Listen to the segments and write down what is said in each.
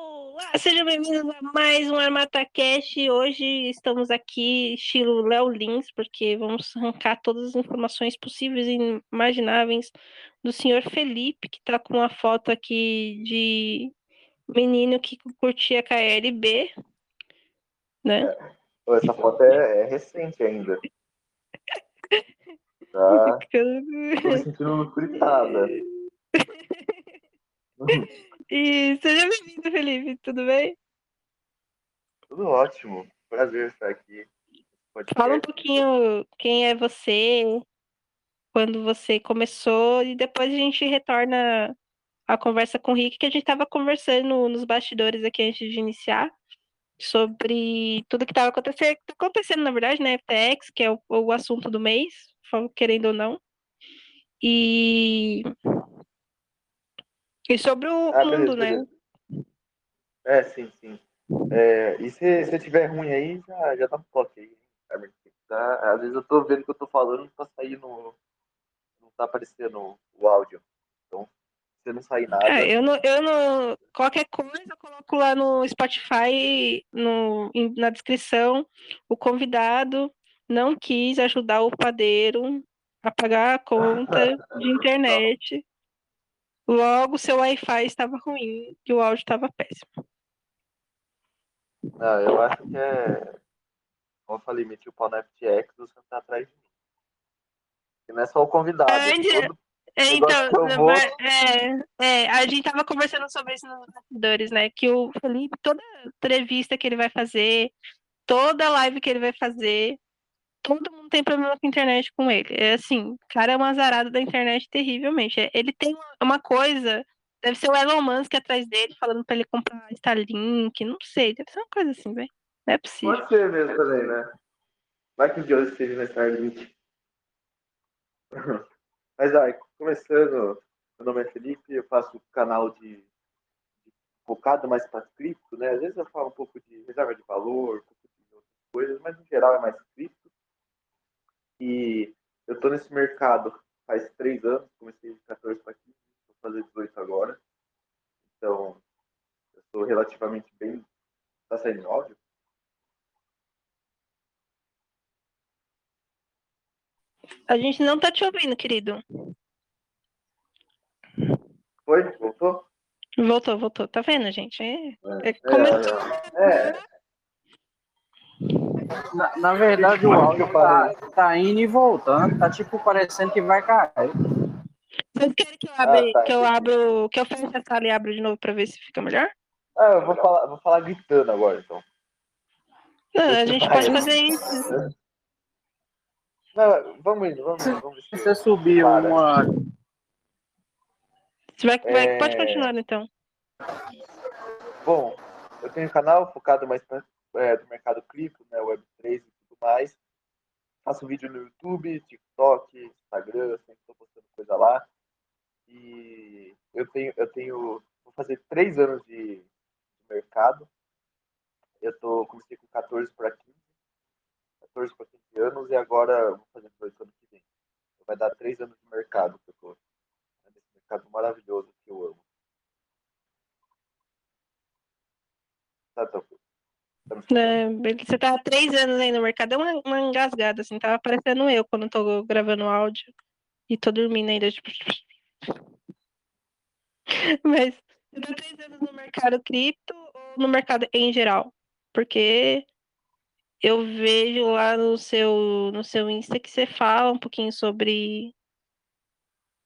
Olá, sejam bem-vindos a mais um Armata Cash. Hoje estamos aqui, estilo Léo Lins, porque vamos arrancar todas as informações possíveis e imagináveis do senhor Felipe, que está com uma foto aqui de menino que curtia KLB, né? Essa foto é, é recente ainda. Tá. Tô me sentindo fritada. E seja bem-vindo, Felipe, tudo bem? Tudo ótimo, prazer estar aqui. Fala um pouquinho quem é você, quando você começou, e depois a gente retorna a conversa com o Rick, que a gente estava conversando nos bastidores aqui antes de iniciar, sobre tudo que estava acontecendo, acontecendo, na verdade, né? FTX, que é o, o assunto do mês, querendo ou não. E e sobre o ah, mundo, beleza, né? É, sim, sim. É, e se, se tiver ruim aí, já, já dá um toque aí. Tá? Às vezes eu tô vendo que eu tô falando não tá saindo. Não tá aparecendo o áudio. Então, se não sair nada. É, eu não, eu não. Qualquer coisa eu coloco lá no Spotify, no, na descrição, o convidado não quis ajudar o padeiro a pagar a conta de internet. Logo, seu Wi-Fi estava ruim e o áudio estava péssimo. Não, eu acho que é. Como eu falei, meti o pau na FTX, você tá atrás de mim. E não é só o convidado. É, todo... é, então, vou... é, é, a gente tava conversando sobre isso nos bastidores, né? Que o Felipe, toda entrevista que ele vai fazer, toda live que ele vai fazer, todo mundo tem problema com a internet com ele. É assim, o cara é uma azarada da internet terrivelmente. É, ele tem uma coisa, deve ser o Elon Musk atrás dele, falando pra ele comprar Starlink, não sei, deve ser uma coisa assim, velho. Não é possível. Pode ser mesmo também, né? Vai que o Deus esteja na Starlink. Mas aí, começando, meu nome é Felipe, eu faço canal de, focado mais para cripto, né? Às vezes eu falo um pouco de reserva de valor, um pouco de outras coisas, mas no geral é mais cripto. E eu estou nesse mercado faz três anos, comecei de 14 para 15, vou fazer 18 agora. Então, eu estou relativamente bem. Está saindo áudio? A gente não está te ouvindo, querido. Foi? Voltou? Voltou, voltou. Tá vendo, gente? É, é, é, é, é. Na, na verdade, o áudio tá, tá indo e voltando, tá tipo parecendo que vai cair. Vocês querem que eu abra, ah, tá, que eu abro, que eu feche a sala e abro de novo para ver se fica melhor? Ah, eu vou falar, vou falar gritando agora, então. Não, a gente pode fazer isso. Não, vamos indo, vamos indo. Vamos se você subir uma. Você vai, vai, é... Pode continuar, então. Bom, eu tenho um canal focado mais é, do mercado cripto, né, Web3 e tudo mais. Faço vídeo no YouTube, TikTok, Instagram, sempre estou postando coisa lá. E eu tenho, eu tenho, vou fazer três anos de, de mercado. Eu tô, comecei com 14 para 15, 14 para 15 anos e agora vou fazer dois anos que vem. Então, vai dar três anos de mercado que eu mercado maravilhoso que eu amo. Tá, tá. É, você tava três anos aí no mercado, é uma, uma engasgada, assim, tava parecendo eu quando tô gravando áudio e tô dormindo ainda, tipo. Mas você tá três anos no mercado cripto ou no mercado em geral? Porque eu vejo lá no seu, no seu Insta que você fala um pouquinho sobre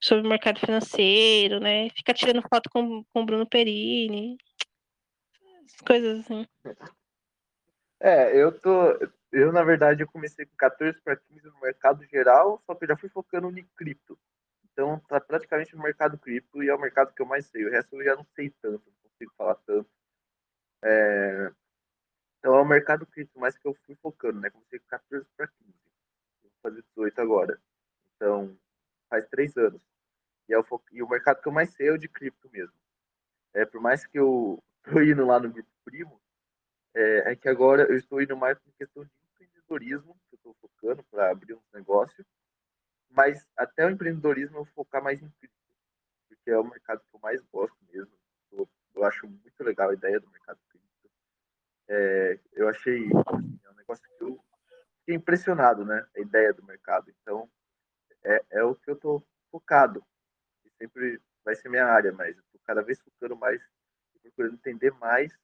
sobre o mercado financeiro, né? Fica tirando foto com, com o Bruno Perini. Coisas assim. É, eu tô. Eu, na verdade, eu comecei com 14 para 15 no mercado geral, só que eu já fui focando em cripto. Então, tá praticamente no mercado cripto e é o mercado que eu mais sei. O resto eu já não sei tanto, não consigo falar tanto. É... Então, é o mercado cripto mais que eu fui focando, né? Comecei com 14 para 15. Vou fazer 18 agora. Então, faz três anos. E, é o, fo... e o mercado que eu mais sei é o de cripto mesmo. É, por mais que eu tô indo lá no grupo primo, é, é, que agora eu estou indo mais em questão de empreendedorismo, que eu estou focando para abrir um negócio, mas até o empreendedorismo eu vou focar mais em cripto, porque é o mercado que eu mais gosto mesmo, eu, eu acho muito legal da ideia do mercado cripto. É, eu achei assim, é um negócio que eu fiquei impressionado, né? A ideia do mercado. Então, é, é o que eu tô focado. E sempre vai ser minha área, mas eu tô cada vez focando mais, procurando entender mais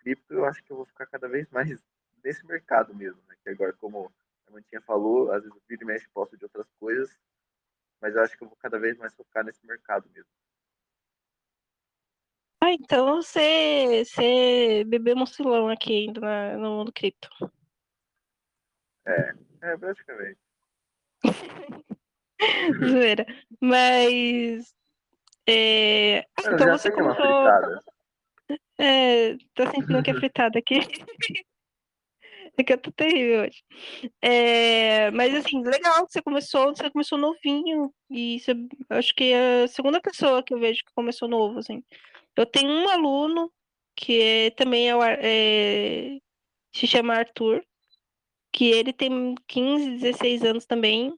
cripto. Eu acho que eu vou ficar cada vez mais nesse mercado mesmo, né? Que agora, como a Mantinha falou, às vezes o vídeo mexe posto de outras coisas, mas eu acho que eu vou cada vez mais focar nesse mercado mesmo. Ah, então você, você bebeu mucilão aqui ainda na, no mundo cripto. É, é praticamente. Zoeira. Mas. É... Eu então você começou. fritada. É, tô sentindo que é fritada aqui. É que eu tô terrível hoje. É, mas assim, legal que você começou, você começou novinho. E você, acho que é a segunda pessoa que eu vejo que começou novo, assim. Eu tenho um aluno que é, também é, é, se chama Arthur, que ele tem 15, 16 anos também.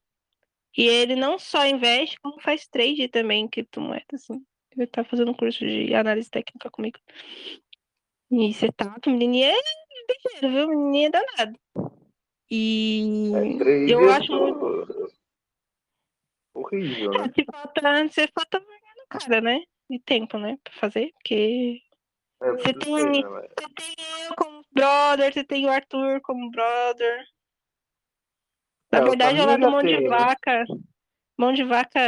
E ele não só investe, como faz trade também em criptomoedas, assim. Ele tá fazendo um curso de análise técnica comigo. E você tá, que menininha é ligeiro, viu? Menininha é danada. E É, eu eu acho muito. horrível, É, né? te falta, você falta vergonha na cara, né? E tempo, né? Pra fazer, porque É, você eu tem, né? Mas... você tem eu como brother, você tem o Arthur como brother. Na É, verdade, é caminho lá eu do Mão de né? Vaca. Mão de Vaca.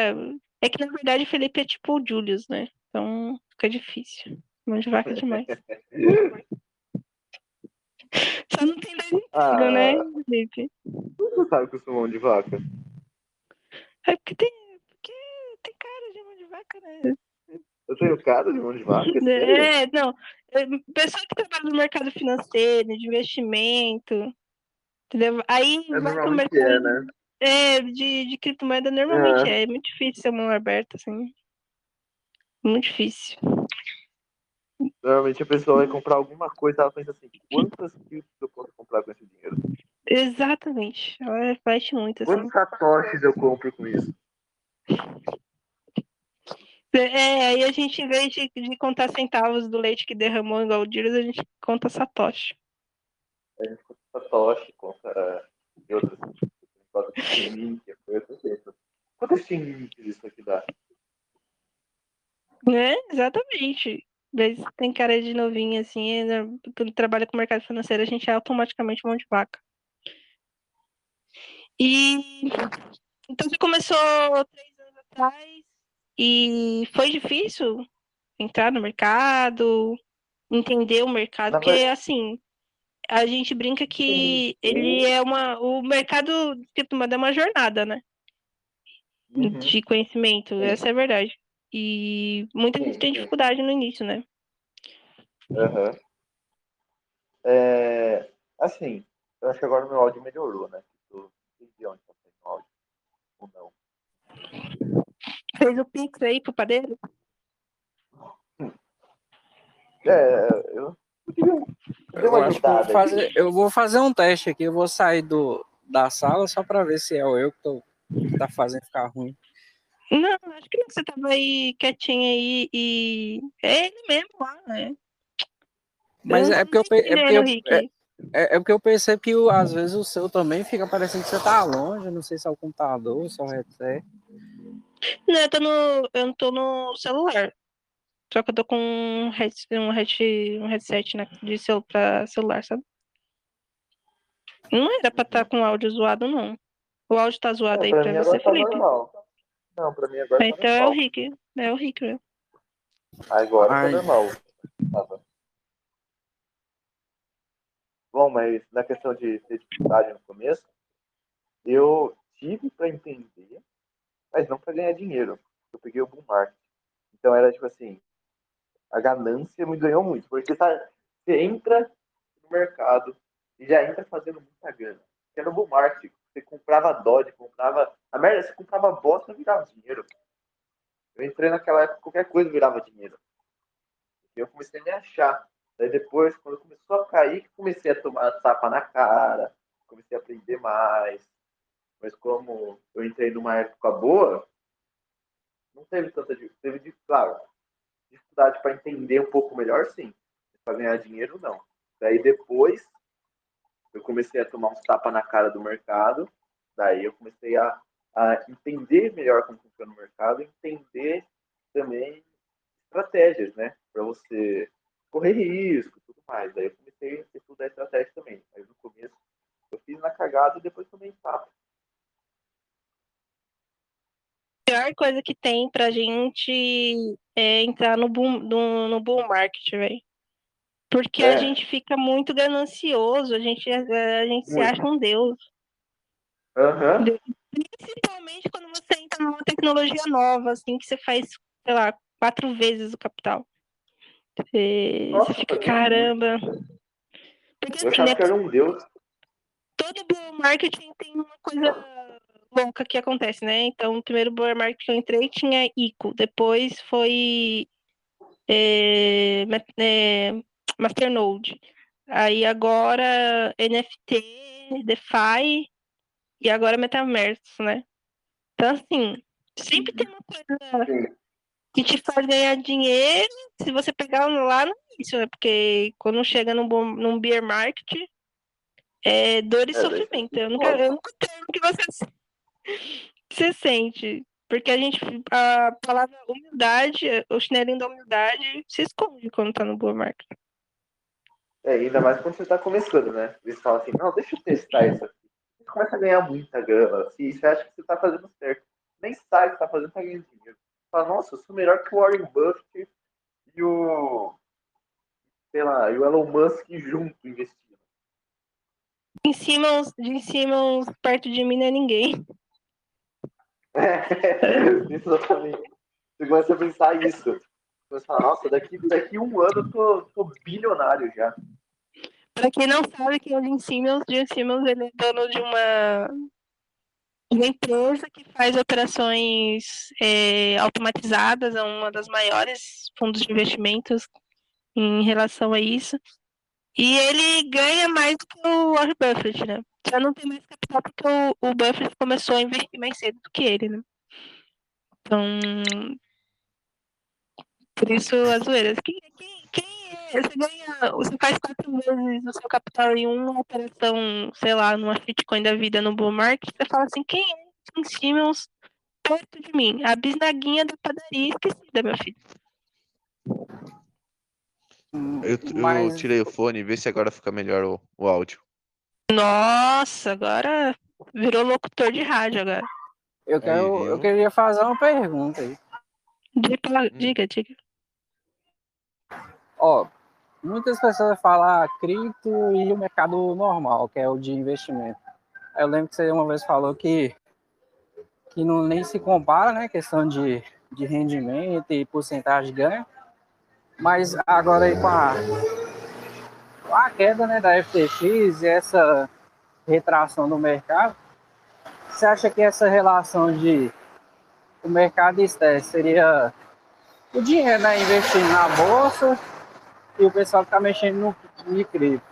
É que na verdade o Felipe é tipo o Julius, né? Então fica difícil. Mão de Vaca é demais. Só não tem dois empregos, né, Ah, Felipe? você sabe que eu sou mão de vaca. É porque tem, porque tem cara de mão de vaca, né? Eu tenho cara de mão de vaca, sério? É, não. É, Pessoa que trabalha no mercado financeiro, de investimento, entendeu? Aí É, vai pro é, mercado né? É, de, de criptomoeda, normalmente É. é. Muito difícil ser mão aberta, assim. Muito difícil. Normalmente a pessoa vai comprar alguma coisa, ela pensa assim, quantas criptos eu posso comprar com esse dinheiro? Exatamente. Ela reflete muito, assim. Quantos satoshis eu compro com isso? É, aí a gente, em vez de, de contar centavos do leite que derramou igual o a gente conta satoshi. A gente compra satoshi, compra e outras coisas. Steamlink, coisas dessas. Quantos isso aqui dá? Né? Exatamente. Vezes tem cara de novinha, assim, quando trabalha com o mercado financeiro, a gente é automaticamente mão de vaca. E então você começou três anos atrás e foi difícil entrar no mercado, entender o mercado, Na porque ver- assim, a gente brinca que ele é uma. O mercado de criptomoeda é uma jornada, né? Uhum. De conhecimento, essa é a verdade. E muita gente tem dificuldade no início, né? Aham. É, assim, eu acho que agora o meu áudio melhorou, né? Eu de onde tá saindo o áudio. Ou não. Fez o Pix aí pro padeiro? É, eu Eu uma acho que eu vou, ajudada aqui. fazer, eu vou fazer um teste aqui. Eu vou sair do, da sala só para ver se é o eu que, tô, que tá fazendo ficar ruim. Não, acho que não. Você tava aí quietinho aí e. É ele mesmo lá, né? Mas é porque eu, é porque eu, é, é- é porque eu percebo que o- às vezes o seu também fica parecendo que você tá longe. Não sei se é o computador, se é o headset. Não, eu tô no. Eu não tô no celular. Só que eu tô com um, head, um, head, um headset né, de cel, pra celular, sabe? Não era pra estar com áudio zoado, não. O áudio tá zoado Não, aí pra pra você, tá Felipe. normal. Não, pra mim agora tá Então é o normal. Rick. É o Rick, né? Agora tá Ai. normal. Tava. Bom, mas na questão de ter dificuldade no começo, eu tive para entender, mas não para ganhar dinheiro. Eu peguei o bull market. Então era tipo assim, a ganância me ganhou muito, porque tá, você entra no mercado e já entra fazendo muita grana. Era bull market, você comprava Dodge, comprava. A merda, você comprava bosta virava dinheiro. Eu entrei naquela época, qualquer coisa virava dinheiro. E eu comecei a me achar. Daí depois, quando começou a cair, comecei a tomar tapa na cara, comecei a aprender mais. Mas como eu entrei numa época boa, não teve tanta. Teve, claro, dificuldade para entender um pouco melhor, sim. para ganhar dinheiro, não. Daí depois eu comecei a tomar uns tapas na cara do mercado, daí eu comecei a, a entender melhor como funciona o mercado, entender também estratégias, né, para você correr risco e tudo mais. Daí eu comecei a estudar estratégia também. Mas no começo eu fiz na cagada e depois tomei tapa. A pior coisa que tem pra gente é entrar no boom, no, no bull market, velho. Porque é. a gente fica muito ganancioso, a gente, a gente se acha um deus. Uhum. Principalmente quando você entra numa tecnologia nova, assim, que você faz, sei lá, quatro vezes o capital. Você, Nossa, você fica, caramba. Porque, eu assim, né, que era um deus. Todo bull marketing tem uma coisa louca que acontece, né? Então, o primeiro bull market que eu entrei tinha ICO, depois foi é, é, Masternode. Aí agora NFT, DeFi e agora Metaverso, né? Então, assim, sempre tem uma coisa que te faz ganhar dinheiro se você pegar lá no início, né? Porque quando chega num, bom, num beer market, é dor e é, sofrimento. Eu nunca, eu nunca tenho que você, você sente. Porque a gente, a palavra humildade, o chinelinho da humildade se esconde quando tá no beer market. É, ainda mais quando você está começando, né? Eles falam assim, não, deixa eu testar isso aqui. Você começa a ganhar muita grana, assim, você acha que você está fazendo certo. Nem sabe o que está fazendo, tá ganhando dinheiro. Você fala, nossa, eu sou melhor que o Warren Buffett e o. Sei lá, e o Elon Musk junto investindo. Em cima, de cima, perto de mim não é ninguém. É, exatamente. Você começa a pensar isso. Você fala, nossa, daqui, daqui um ano eu tô, tô bilionário já. Pra quem não sabe, quem é o Jim Simmons, Jim Simmons ele é dono de uma, uma empresa que faz operações é, automatizadas, é uma das maiores fundos de investimentos em relação a isso. E ele ganha mais do que o Warren Buffett, né? Já não tem mais capital porque o, o Buffett começou a investir mais cedo do que ele, né? Então, por isso, as zoeiras. Quem, quem, quem é? Você ganha. Você faz quatro vezes o seu capital em uma operação, sei lá, numa Bitcoin da vida no bull market, você fala assim, quem é Tim Simmons perto de mim? A bisnaguinha da padaria esquecida, meu filho. Eu, eu Mas... tirei o fone, vê se agora fica melhor o, o áudio. Nossa, agora virou locutor de rádio agora. Eu, quero, aí, eu queria fazer uma pergunta aí. Diga, hum. diga, diga. Ó, muitas pessoas falam ah, cripto e o mercado normal, que é o de investimento. Eu lembro que você uma vez falou que, que não nem se compara, né? Questão de, de rendimento e porcentagem de ganho. Mas agora aí com a, a queda né, da FTX e essa retração do mercado, você acha que essa relação de o mercado externo seria o dinheiro né, investindo na bolsa e o pessoal ficar mexendo no, no cripto.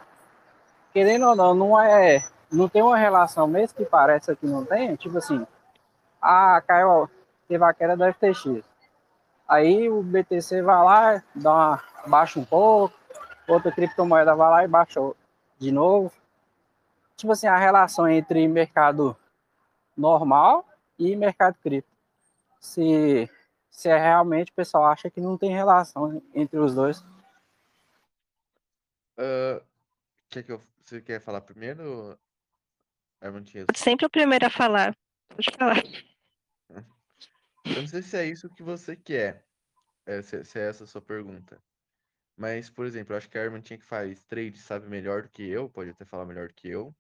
Querendo ou não, não é. Não tem uma relação, mesmo que pareça que não tem, tipo assim, ah, caiu, teve a queda da FTX. Aí o BTC vai lá, dá uma, baixa um pouco, outra criptomoeda vai lá e baixa de novo. Tipo assim, a relação entre mercado normal e mercado cripto se, se é realmente o pessoal acha que não tem relação entre os dois. Uh, quer que eu, você quer falar primeiro? Sempre o primeiro a falar. Pode falar. Eu não sei se é isso que você quer, é, se, se, é essa a sua pergunta. Mas, por exemplo, eu acho que a Armin tinha que faz trade sabe melhor do que eu, pode até falar melhor do que eu.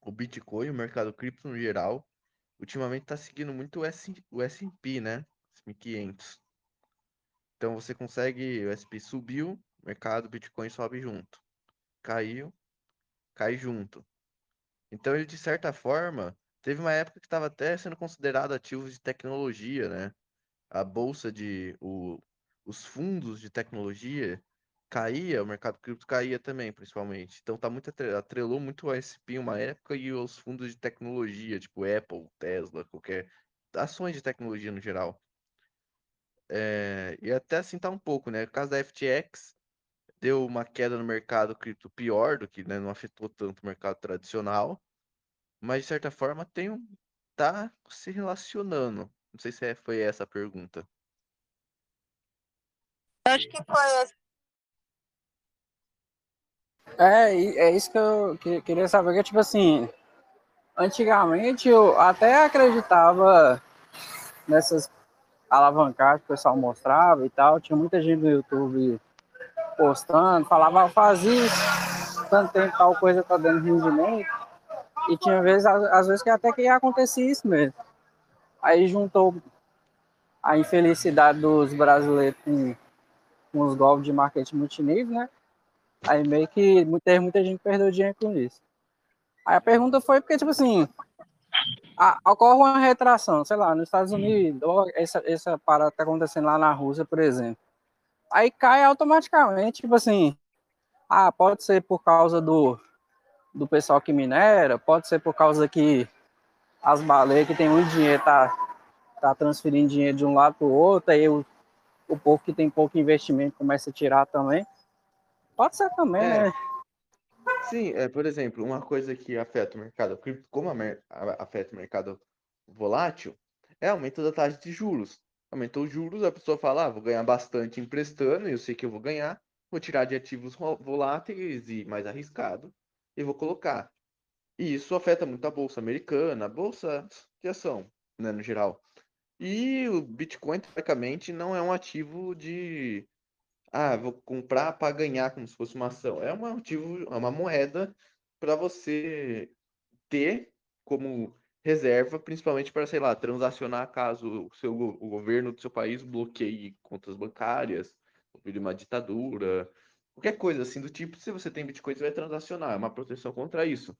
O Bitcoin, o mercado cripto no geral, ultimamente está seguindo muito o S&P, né? S&P 500. Então você consegue, o S&P subiu, mercado Bitcoin sobe junto. Caiu, cai junto. Então ele de certa forma teve uma época que estava até sendo considerado ativo de tecnologia, né? A bolsa de o, os fundos de tecnologia caía, o mercado cripto caía também, principalmente. Então tá muito atrelou muito a SP uma época e os fundos de tecnologia, tipo Apple, Tesla, qualquer ações de tecnologia no geral. É, e até assim tá um pouco, né? No caso da FTX, deu uma queda no mercado cripto pior do que né, não afetou tanto o mercado tradicional, mas de certa forma tem um tá se relacionando. Não sei se é, foi essa a pergunta. Acho que foi É, é isso que eu queria saber, que tipo assim, antigamente eu até acreditava nessas alavancagens que o pessoal mostrava e tal, tinha muita gente no YouTube postando, falava, faz isso, tanto tempo tal coisa tá dando rendimento, e tinha vezes, às vezes que até que ia acontecer isso mesmo. Aí juntou a infelicidade dos brasileiros com, com os golpes de marketing multinível, né? Aí meio que muita, muita gente perdeu dinheiro com isso. Aí a pergunta foi porque, tipo assim, a, ocorre uma retração, sei lá, nos Estados Unidos, essa, essa parada tá acontecendo lá na Rússia, por exemplo. Aí cai automaticamente, tipo assim, ah, pode ser por causa do, do pessoal que minera, pode ser por causa que as baleias que tem muito dinheiro tá, tá transferindo dinheiro de um lado para o outro, aí o, o povo que tem pouco investimento começa a tirar também. Pode ser também, é. né? Sim, é, por exemplo, uma coisa que afeta o mercado cripto, como afeta o mercado volátil, é aumento da taxa de juros. Aumentou os juros, a pessoa fala, ah, vou ganhar bastante emprestando, eu sei que eu vou ganhar, vou tirar de ativos voláteis e mais arriscado, e vou colocar. E isso afeta muito a bolsa americana, a bolsa de ação, né, no geral. E o Bitcoin, teoricamente, não é um ativo de ah, vou comprar para ganhar como se fosse uma ação. É um ativo, é uma moeda para você ter como reserva, principalmente para, sei lá, transacionar caso o seu o governo do seu país bloqueie contas bancárias, vire uma ditadura, qualquer coisa assim do tipo. Se você tem Bitcoin, você vai transacionar, é uma proteção contra isso.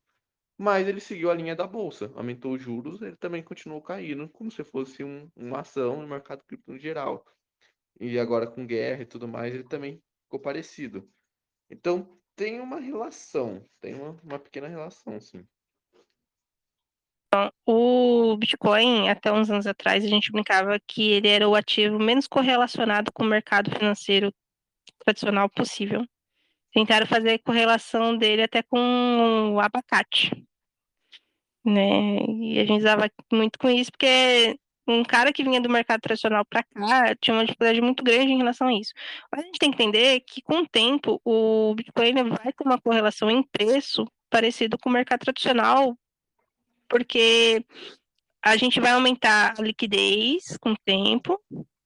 Mas ele seguiu a linha da bolsa, aumentou os juros, ele também continuou caindo, como se fosse um, uma ação no mercado cripto em geral e agora com guerra e tudo mais, ele também ficou parecido. Então tem uma relação, tem uma, uma pequena relação, sim. O Bitcoin, até uns anos atrás, a gente brincava que ele era o ativo menos correlacionado com o mercado financeiro tradicional possível. Tentaram fazer correlação dele até com o abacate. Né? E a gente usava muito com isso, porque um cara que vinha do mercado tradicional para cá tinha uma dificuldade muito grande em relação a isso. Mas a gente tem que entender que, com o tempo, o Bitcoin vai ter uma correlação em preço parecido com o mercado tradicional, porque a gente vai aumentar a liquidez com o tempo,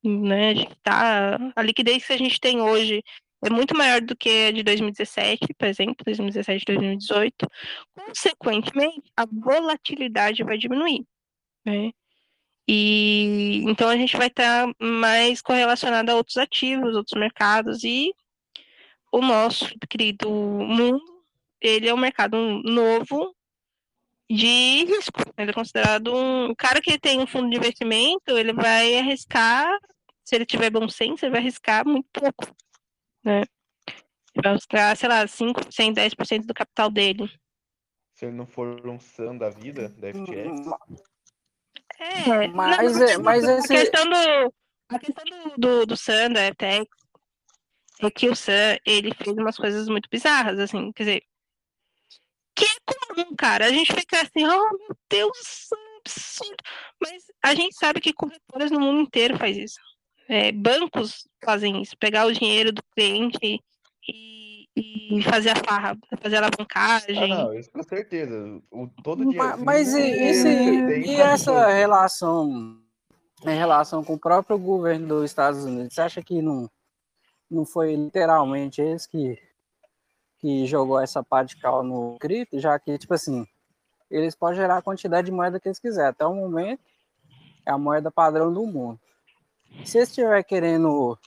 né? A, tá, a liquidez que a gente tem hoje é muito maior do que a de 2017, por exemplo, 2017 2018. Consequentemente, a volatilidade vai diminuir. Né? E então a gente vai estar tá mais correlacionado a outros ativos, outros mercados e o nosso querido mundo, ele é um mercado novo de risco. Ele é considerado um o cara que tem um fundo de investimento, ele vai arriscar, se ele tiver bom senso, ele vai arriscar muito pouco, né? Vai arriscar, sei lá, 5%, 10% do capital dele. Se ele não for um SAM da vida, da FTX. É, mas, não, é, mas a questão do a questão do, do, do Sam, da FTX, é que o Sam, ele fez umas coisas muito bizarras, assim, quer dizer, que é comum, cara, a gente fica assim, oh meu Deus, absurdo, mas a gente sabe que corretoras no mundo inteiro faz isso, é, bancos fazem isso, pegar o dinheiro do cliente e e fazer a farra, fazer a alavancagem. Ah, não, isso com certeza. O, todo dia. Mas, mas e, esse, e essa relação em relação com o próprio governo dos Estados Unidos? Você acha que não, não foi literalmente eles que, que jogou essa pá de cal no cripto, já que, tipo assim, eles podem gerar a quantidade de moeda que eles quiserem. Até o momento, é a moeda padrão do mundo. Se eles estiver querendo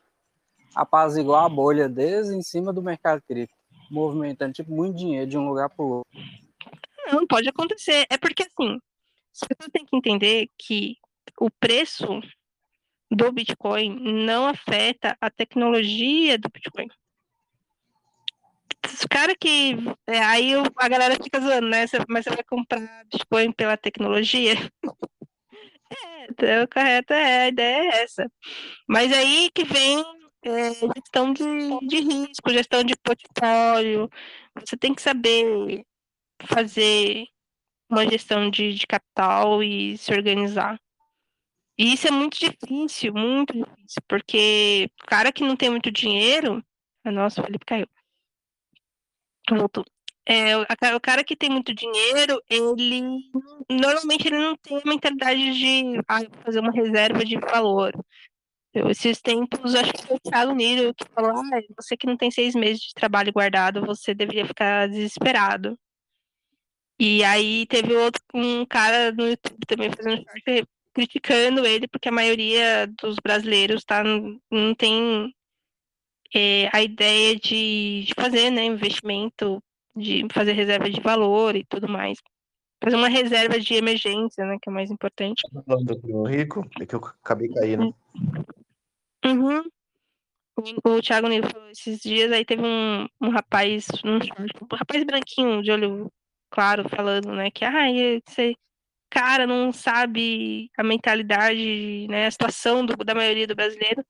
apaziguar a bolha deles em cima do mercado cripto, movimentando tipo muito dinheiro de um lugar para o outro. Não, pode acontecer. É porque assim, as pessoas têm que entender que o preço do Bitcoin não afeta a tecnologia do Bitcoin. Os caras que. É, aí a galera fica zoando, né? Mas você vai comprar Bitcoin pela tecnologia? é, então, correto é, a ideia é essa. Mas aí que vem é, gestão de, de risco, gestão de portfólio. Você tem que saber fazer uma gestão de, de capital e se organizar. E isso é muito difícil, muito difícil, porque o cara que não tem muito dinheiro. Ah, nossa, o Felipe caiu. Voltou. É, o cara que tem muito dinheiro, ele normalmente ele não tem a mentalidade de ah, fazer uma reserva de valor. Eu, esses tempos, acho que foi o Thiago Niro que falou: ah, você que não tem seis meses de trabalho guardado, você deveria ficar desesperado. E aí teve outro um cara no YouTube também fazendo short criticando ele, porque a maioria dos brasileiros tá, não tem é, a ideia de, de fazer né, investimento, de fazer reserva de valor e tudo mais. Fazer uma reserva de emergência, né? Que é mais importante. Falando do primo rico? É que eu acabei caindo. Uhum. O, Thiago Nilo falou esses dias, aí teve um, um rapaz, um, um rapaz branquinho de olho claro, falando, né, que ah, esse cara não sabe a mentalidade, né, a situação do, da maioria do brasileiro.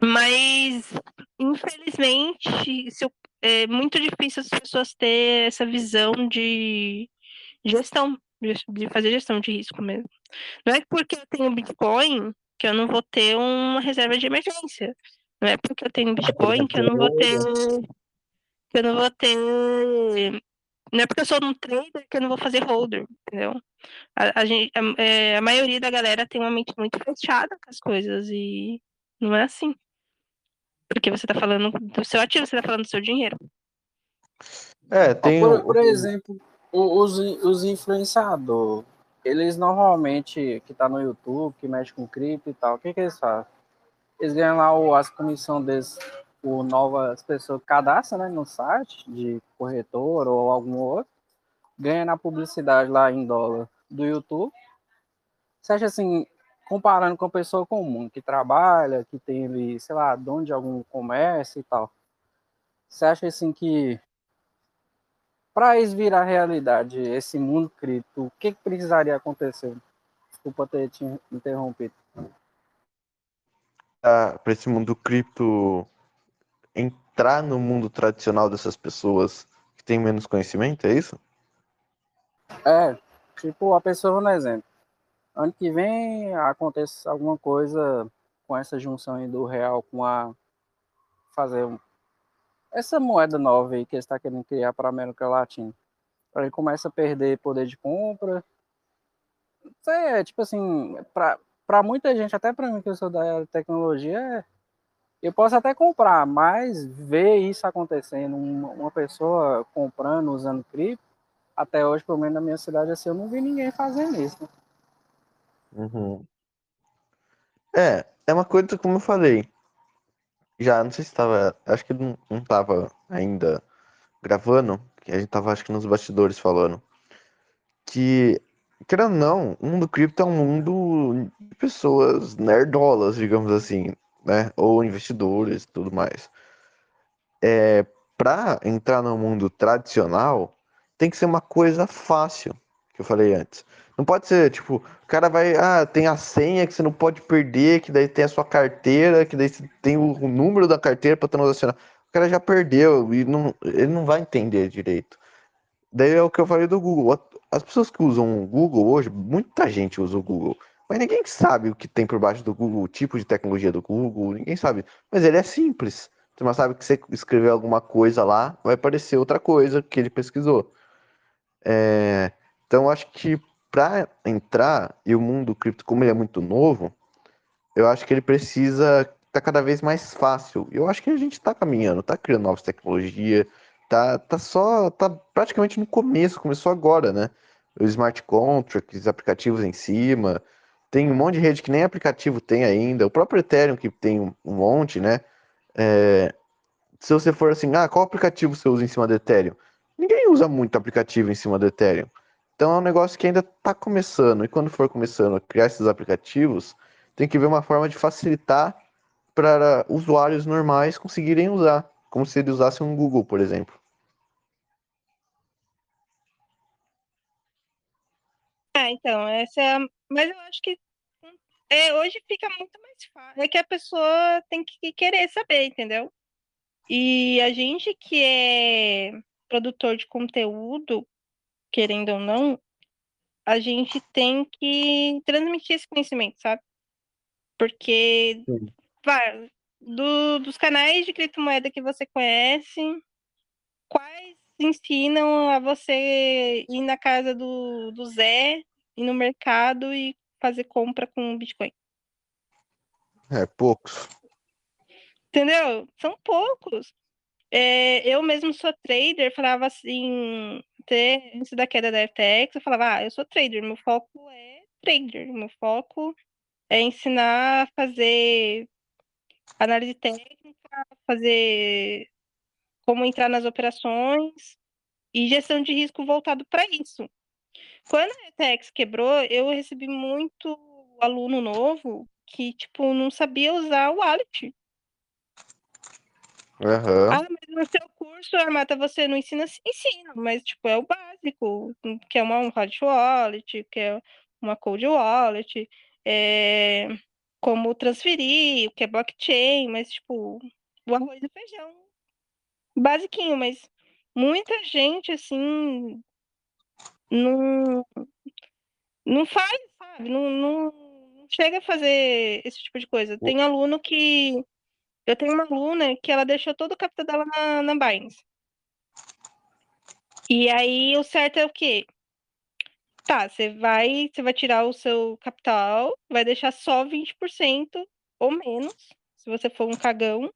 Mas, infelizmente, se, é muito difícil as pessoas ter essa visão de gestão, de fazer gestão de risco mesmo. Não é porque eu tenho Bitcoin que eu não vou ter uma reserva de emergência. Não é porque eu tenho Bitcoin que eu não vou ter. que eu não vou ter. Não é porque eu sou um trader que eu não vou fazer holder, entendeu? A, a, gente, a, é, a maioria da galera tem uma mente muito fechada com as coisas e não é assim. Porque você está falando do seu ativo, você está falando do seu dinheiro. É, tem. Por, por exemplo, os, os influenciadores, eles normalmente, que tá no YouTube, que mexe com cripto e tal, o que, que eles fazem? Eles ganham lá o, as comissões deles, o novas pessoas cadastram né, no site de corretor ou algum outro, ganha na publicidade lá em dólar do YouTube. Você acha assim, comparando com a pessoa comum, que trabalha, que teve, sei lá, dono de algum comércio e tal. Você acha assim que para isso virar realidade, esse mundo cripto, o que, que precisaria acontecer? Desculpa ter te interrompido. Ah, para esse mundo cripto entrar no mundo tradicional dessas pessoas que têm menos conhecimento, é isso? É, tipo, a pessoa, dar exemplo ano que vem acontece alguma coisa com essa junção aí do real com a fazer um, essa moeda nova aí que está querendo criar para a América Latina. Ele começa a perder poder de compra. É, tipo assim, para muita gente, até para mim que eu sou da tecnologia, é, eu posso até comprar, mas ver isso acontecendo, uma, uma pessoa comprando, usando cripto, até hoje, pelo menos na minha cidade, assim, eu não vi ninguém fazendo isso. Né? Uhum. É, é uma coisa como eu falei. Já, não sei se estava. Acho que não, não tava ainda gravando, que a gente tava, acho que nos bastidores falando. Que, querendo ou não, o mundo cripto é um mundo de pessoas nerdolas, digamos assim, né? Ou investidores e tudo mais. É, pra entrar no mundo tradicional, tem que ser uma coisa fácil, que eu falei antes. Não pode ser, tipo, o cara vai, ah, tem a senha que você não pode perder, que daí tem a sua carteira, que daí tem o, o número da carteira para transacionar. O cara já perdeu e não, ele não vai entender direito. Daí é o que eu falei do Google. As pessoas que usam o Google hoje, muita gente usa o Google, mas ninguém sabe o que tem por baixo do Google, o tipo de tecnologia do Google, ninguém sabe. Mas ele é simples. Você sabe que você escrever alguma coisa lá, vai aparecer outra coisa que ele pesquisou. É... Então, acho que para entrar, e o mundo cripto, como ele é muito novo, eu acho que ele precisa estar tá cada vez mais fácil. Eu acho que a gente está caminhando, está criando novas tecnologias, tá, tá só, tá praticamente no começo, começou agora, né? Os smart contracts, aplicativos em cima, tem um monte de rede que nem aplicativo tem ainda, o próprio Ethereum que tem um, monte, né? É, se você for assim, ah, qual aplicativo você usa em cima do Ethereum? Ninguém usa muito aplicativo em cima do Ethereum. Então é um negócio que ainda está começando. E quando for começando a criar esses aplicativos, tem que ver uma forma de facilitar para usuários normais conseguirem usar, como se eles usassem um Google, por exemplo. Ah, então, essa é. Mas eu acho que é, hoje fica muito mais fácil. É que a pessoa tem que querer saber, entendeu? E a gente que é produtor de conteúdo, querendo ou não, a gente tem que transmitir esse conhecimento, sabe? Porque vai, do, dos canais de criptomoeda que você conhece, quais ensinam a você ir na casa do, do Zé, ir no mercado e fazer compra com Bitcoin? É, poucos. Entendeu? São poucos. É, eu mesmo sou trader, falava assim, até antes da queda da FTX, eu falava, ah, eu sou trader, meu foco é trader, meu foco é ensinar a fazer análise técnica, fazer como entrar nas operações e gestão de risco voltado para isso. Quando a FTX quebrou, eu recebi muito aluno novo que, tipo, não sabia usar o wallet. Ah, mas no seu curso, Armata, você não ensina? Ensina, mas, tipo, é o básico, que é uma um hard wallet, que é uma cold wallet, é como transferir, o que é blockchain, mas, tipo, o arroz e feijão. Basiquinho, mas muita gente, assim, não, não faz, sabe? Não, não, não chega a fazer esse tipo de coisa. Tem aluno que. Eu tenho uma aluna que ela deixou todo o capital dela na, na Binance. E aí o certo é o quê? Tá, você vai, você vai tirar o seu capital, vai deixar só 20% ou menos, se você for um cagão,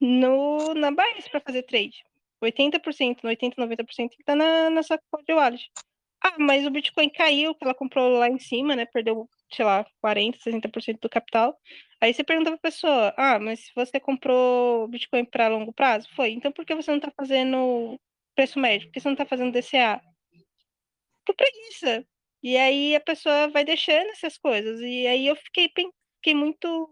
no, na Binance para fazer trade. 80%, 80%, 90% que tá na, na sua cold wallet. Ah, mas o Bitcoin caiu, que ela comprou lá em cima, né? Perdeu, sei lá, 40%, 60% do capital. Aí você pergunta pra pessoa, ah, mas você comprou Bitcoin para longo prazo? Foi. Então por que você não tá fazendo preço médio? Por que você não tá fazendo DCA? Por preguiça. E aí a pessoa vai deixando essas coisas. E aí eu fiquei, fiquei muito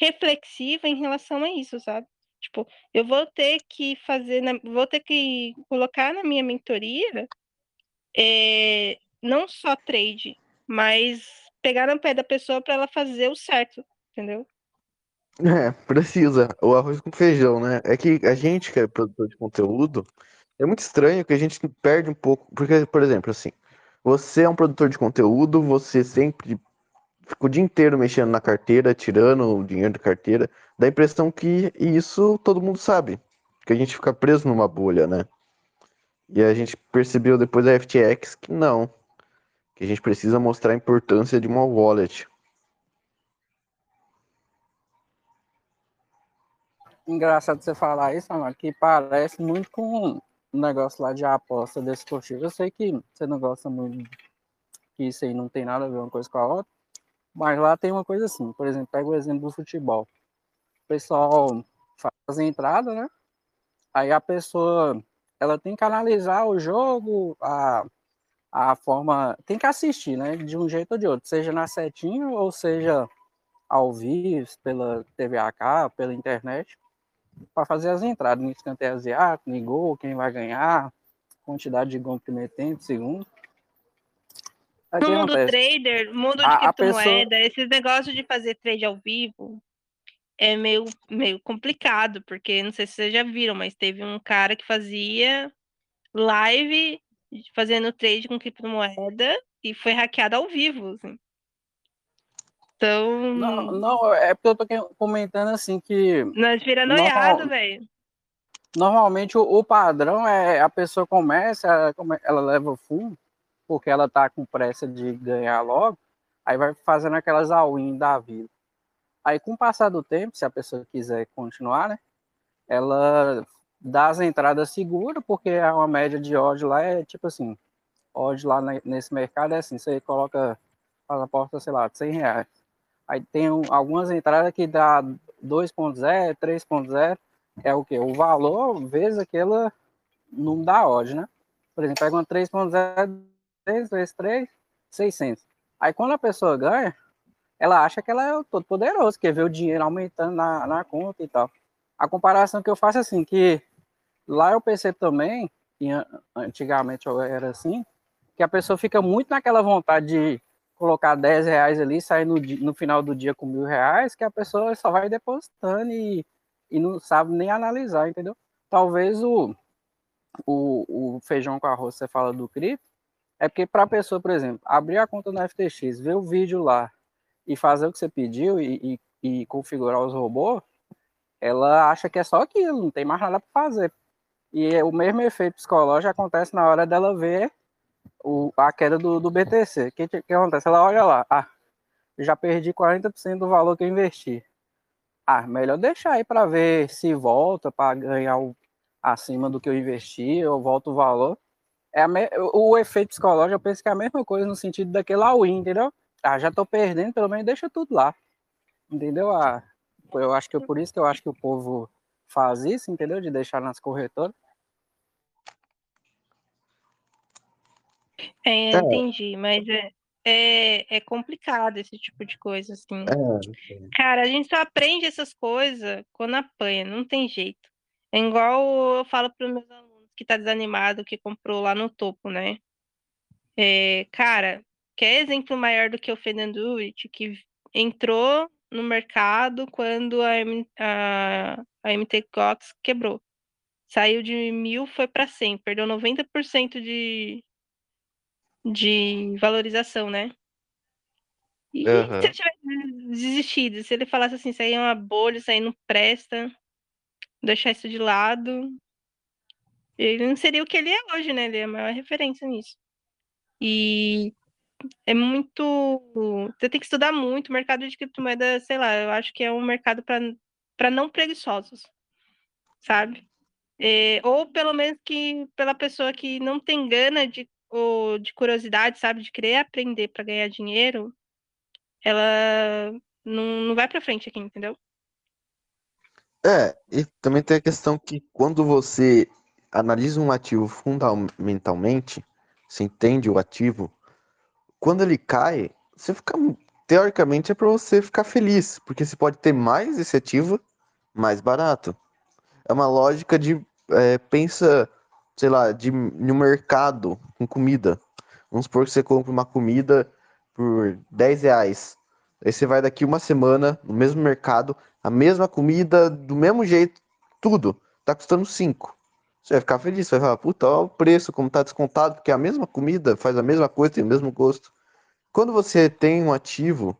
reflexiva em relação a isso, sabe? Tipo, eu vou ter que fazer, na, vou ter que colocar na minha mentoria é, não só trade, mas pegar no pé da pessoa para ela fazer o certo, entendeu? É, precisa. O arroz com feijão, né? É que a gente que é produtor de conteúdo, é muito estranho que a gente perde um pouco. Porque, por exemplo, assim, você é um produtor de conteúdo, você sempre fica o dia inteiro mexendo na carteira, tirando o dinheiro da carteira, dá a impressão que isso todo mundo sabe. Que a gente fica preso numa bolha, né? E a gente percebeu depois da FTX que não. Que a gente precisa mostrar a importância de uma wallet. Engraçado você falar isso, mano, que parece muito com um negócio lá de aposta desportiva. Eu sei que você não gosta muito que isso aí não tem nada a ver uma coisa com a outra, mas lá tem uma coisa assim, por exemplo, pega o exemplo do futebol. O pessoal faz a entrada, né? Aí a pessoa ela tem que analisar o jogo, a, a forma. Tem que assistir, né? De um jeito ou de outro, seja na setinha ou seja ao vivo, pela TV AK, pela internet, para fazer as entradas no escanteio asiático, em gol, quem vai ganhar, quantidade de gol no primeiro tempo, segundo. No mundo trader, mundo de a, criptomoeda, pessoa... esses negócios de fazer trade ao vivo é meio, meio complicado, porque não sei se vocês já viram, mas teve um cara que fazia live fazendo trade com criptomoeda e foi hackeado ao vivo. Assim. Então. Não, não, é porque eu tô comentando assim que. Nós vira noiado, velho. Normalmente o, o, padrão é a pessoa começa, ela, ela leva fundo porque ela tá com pressa de ganhar logo, aí vai fazendo aquelas all-in da vida. Aí, com o passar do tempo, se a pessoa quiser continuar, né, ela dá as entradas seguras, porque é uma média de odd lá é tipo assim, odd lá nesse mercado é assim, você coloca, faz a porta, sei lá, de 100 reais. Aí tem um, algumas entradas que dá 2.0, 3.0, é o que? O valor vezes aquela não dá odd, né? Por exemplo, pega uma 3.0, 3 vezes 3, 600. Aí quando a pessoa ganha, ela acha que ela é todo poderoso, quer ver o dinheiro aumentando na, na conta e tal. A comparação que eu faço é assim, que lá eu percebo também, e antigamente eu era assim, que a pessoa fica muito naquela vontade de colocar 10 reais ali, sair no, no final do dia com mil reais, que a pessoa só vai depositando e, e não sabe nem analisar, entendeu? Talvez o, o, o feijão com arroz, você fala do cripto, é porque para a pessoa, por exemplo, abrir a conta no FTX, ver o vídeo lá e fazer o que você pediu e, e, e configurar os robôs, ela acha que é só aquilo, não tem mais nada para fazer. E o mesmo efeito psicológico acontece na hora dela ver o, a queda do, do BTC. O que, que, acontece? Ela olha lá, ah, já perdi 40% do valor que eu investi. Ah, melhor deixar aí para ver se volta para ganhar o, acima do que eu investi, ou volta o valor. É me, o efeito psicológico, eu penso que é a mesma coisa no sentido daquele all-in, entendeu? Ah, já tô perdendo, pelo menos deixa tudo lá. Entendeu? Ah, eu acho que por isso que eu acho que o povo faz isso, entendeu? De deixar nas corretoras. É, é. entendi, mas é, é, é, complicado esse tipo de coisa, assim. É. Cara, a gente só aprende essas coisas quando apanha, não tem jeito. É igual eu falo para os meus alunos que tá desanimado, que comprou lá no topo, né? É, cara, quer exemplo maior do que o Fernando que entrou no mercado quando a, a, a MT Cox quebrou. Saiu de mil, foi para 100, perdeu 90% de, de valorização, né? E uhum. se ele tivesse desistido, se ele falasse assim, isso aí é uma bolha, isso aí não presta, deixar isso de lado, ele não seria o que ele é hoje, né? Ele é a maior referência nisso. E é muito. Você tem que estudar muito. O mercado de criptomoeda, sei lá, eu acho que é um mercado para não preguiçosos, sabe? É, ou pelo menos que pela pessoa que não tem gana de, ou de curiosidade, sabe, de querer aprender para ganhar dinheiro, ela não, não vai para frente aqui, entendeu? É, e também tem a questão que quando você analisa um ativo fundamentalmente, você entende o ativo, quando ele cai, você fica. Teoricamente é para você ficar feliz, porque você pode ter mais esse ativo mais barato. É uma lógica de. É, pensa, sei lá, de, no mercado com comida. Vamos supor que você compra uma comida por 10 reais. Aí você vai daqui uma semana no mesmo mercado, a mesma comida, do mesmo jeito, tudo. Tá custando 5. Você vai ficar feliz, você vai falar, puta, olha o preço, como tá descontado, porque a mesma comida faz a mesma coisa, tem o mesmo gosto. Quando você tem um ativo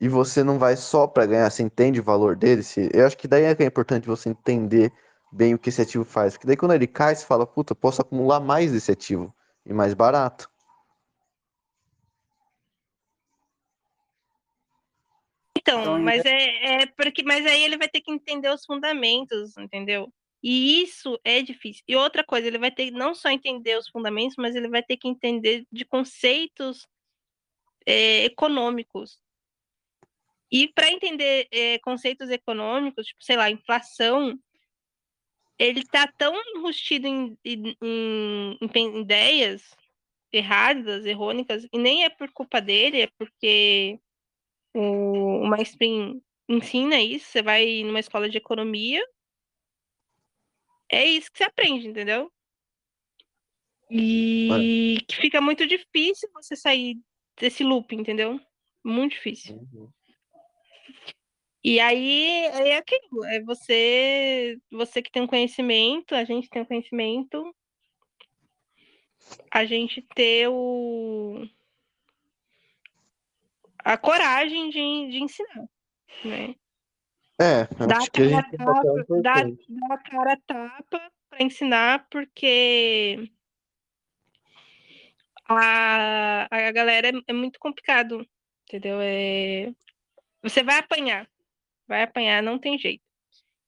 e você não vai só para ganhar, você entende o valor dele, se, eu acho que daí é que é importante você entender bem o que esse ativo faz. Porque daí quando ele cai, você fala, puta, posso acumular mais desse ativo e mais barato. Então, então mas é, é porque, mas aí ele vai ter que entender os fundamentos, entendeu? E isso é difícil. E outra coisa, ele vai ter não só entender os fundamentos, mas ele vai ter que entender de conceitos é, econômicos. E para entender é, conceitos econômicos, tipo, sei lá, inflação, ele está tão enrustido em, em, em, em, ideias erradas, errônicas, e nem é por culpa dele, é porque o, o mainstream ensina isso, você vai numa escola de economia, é isso que você aprende, entendeu? E que fica muito difícil você sair desse loop, entendeu? Muito difícil. Uhum. E aí, é aquilo, é você, você que tem um conhecimento, a gente tem um conhecimento, a gente ter o a coragem de, de ensinar, né? É, acho que a gente tapa, dá, dá a cara tapa para ensinar, porque a, a galera é, é muito complicado, entendeu? É, você vai apanhar, vai apanhar, não tem jeito.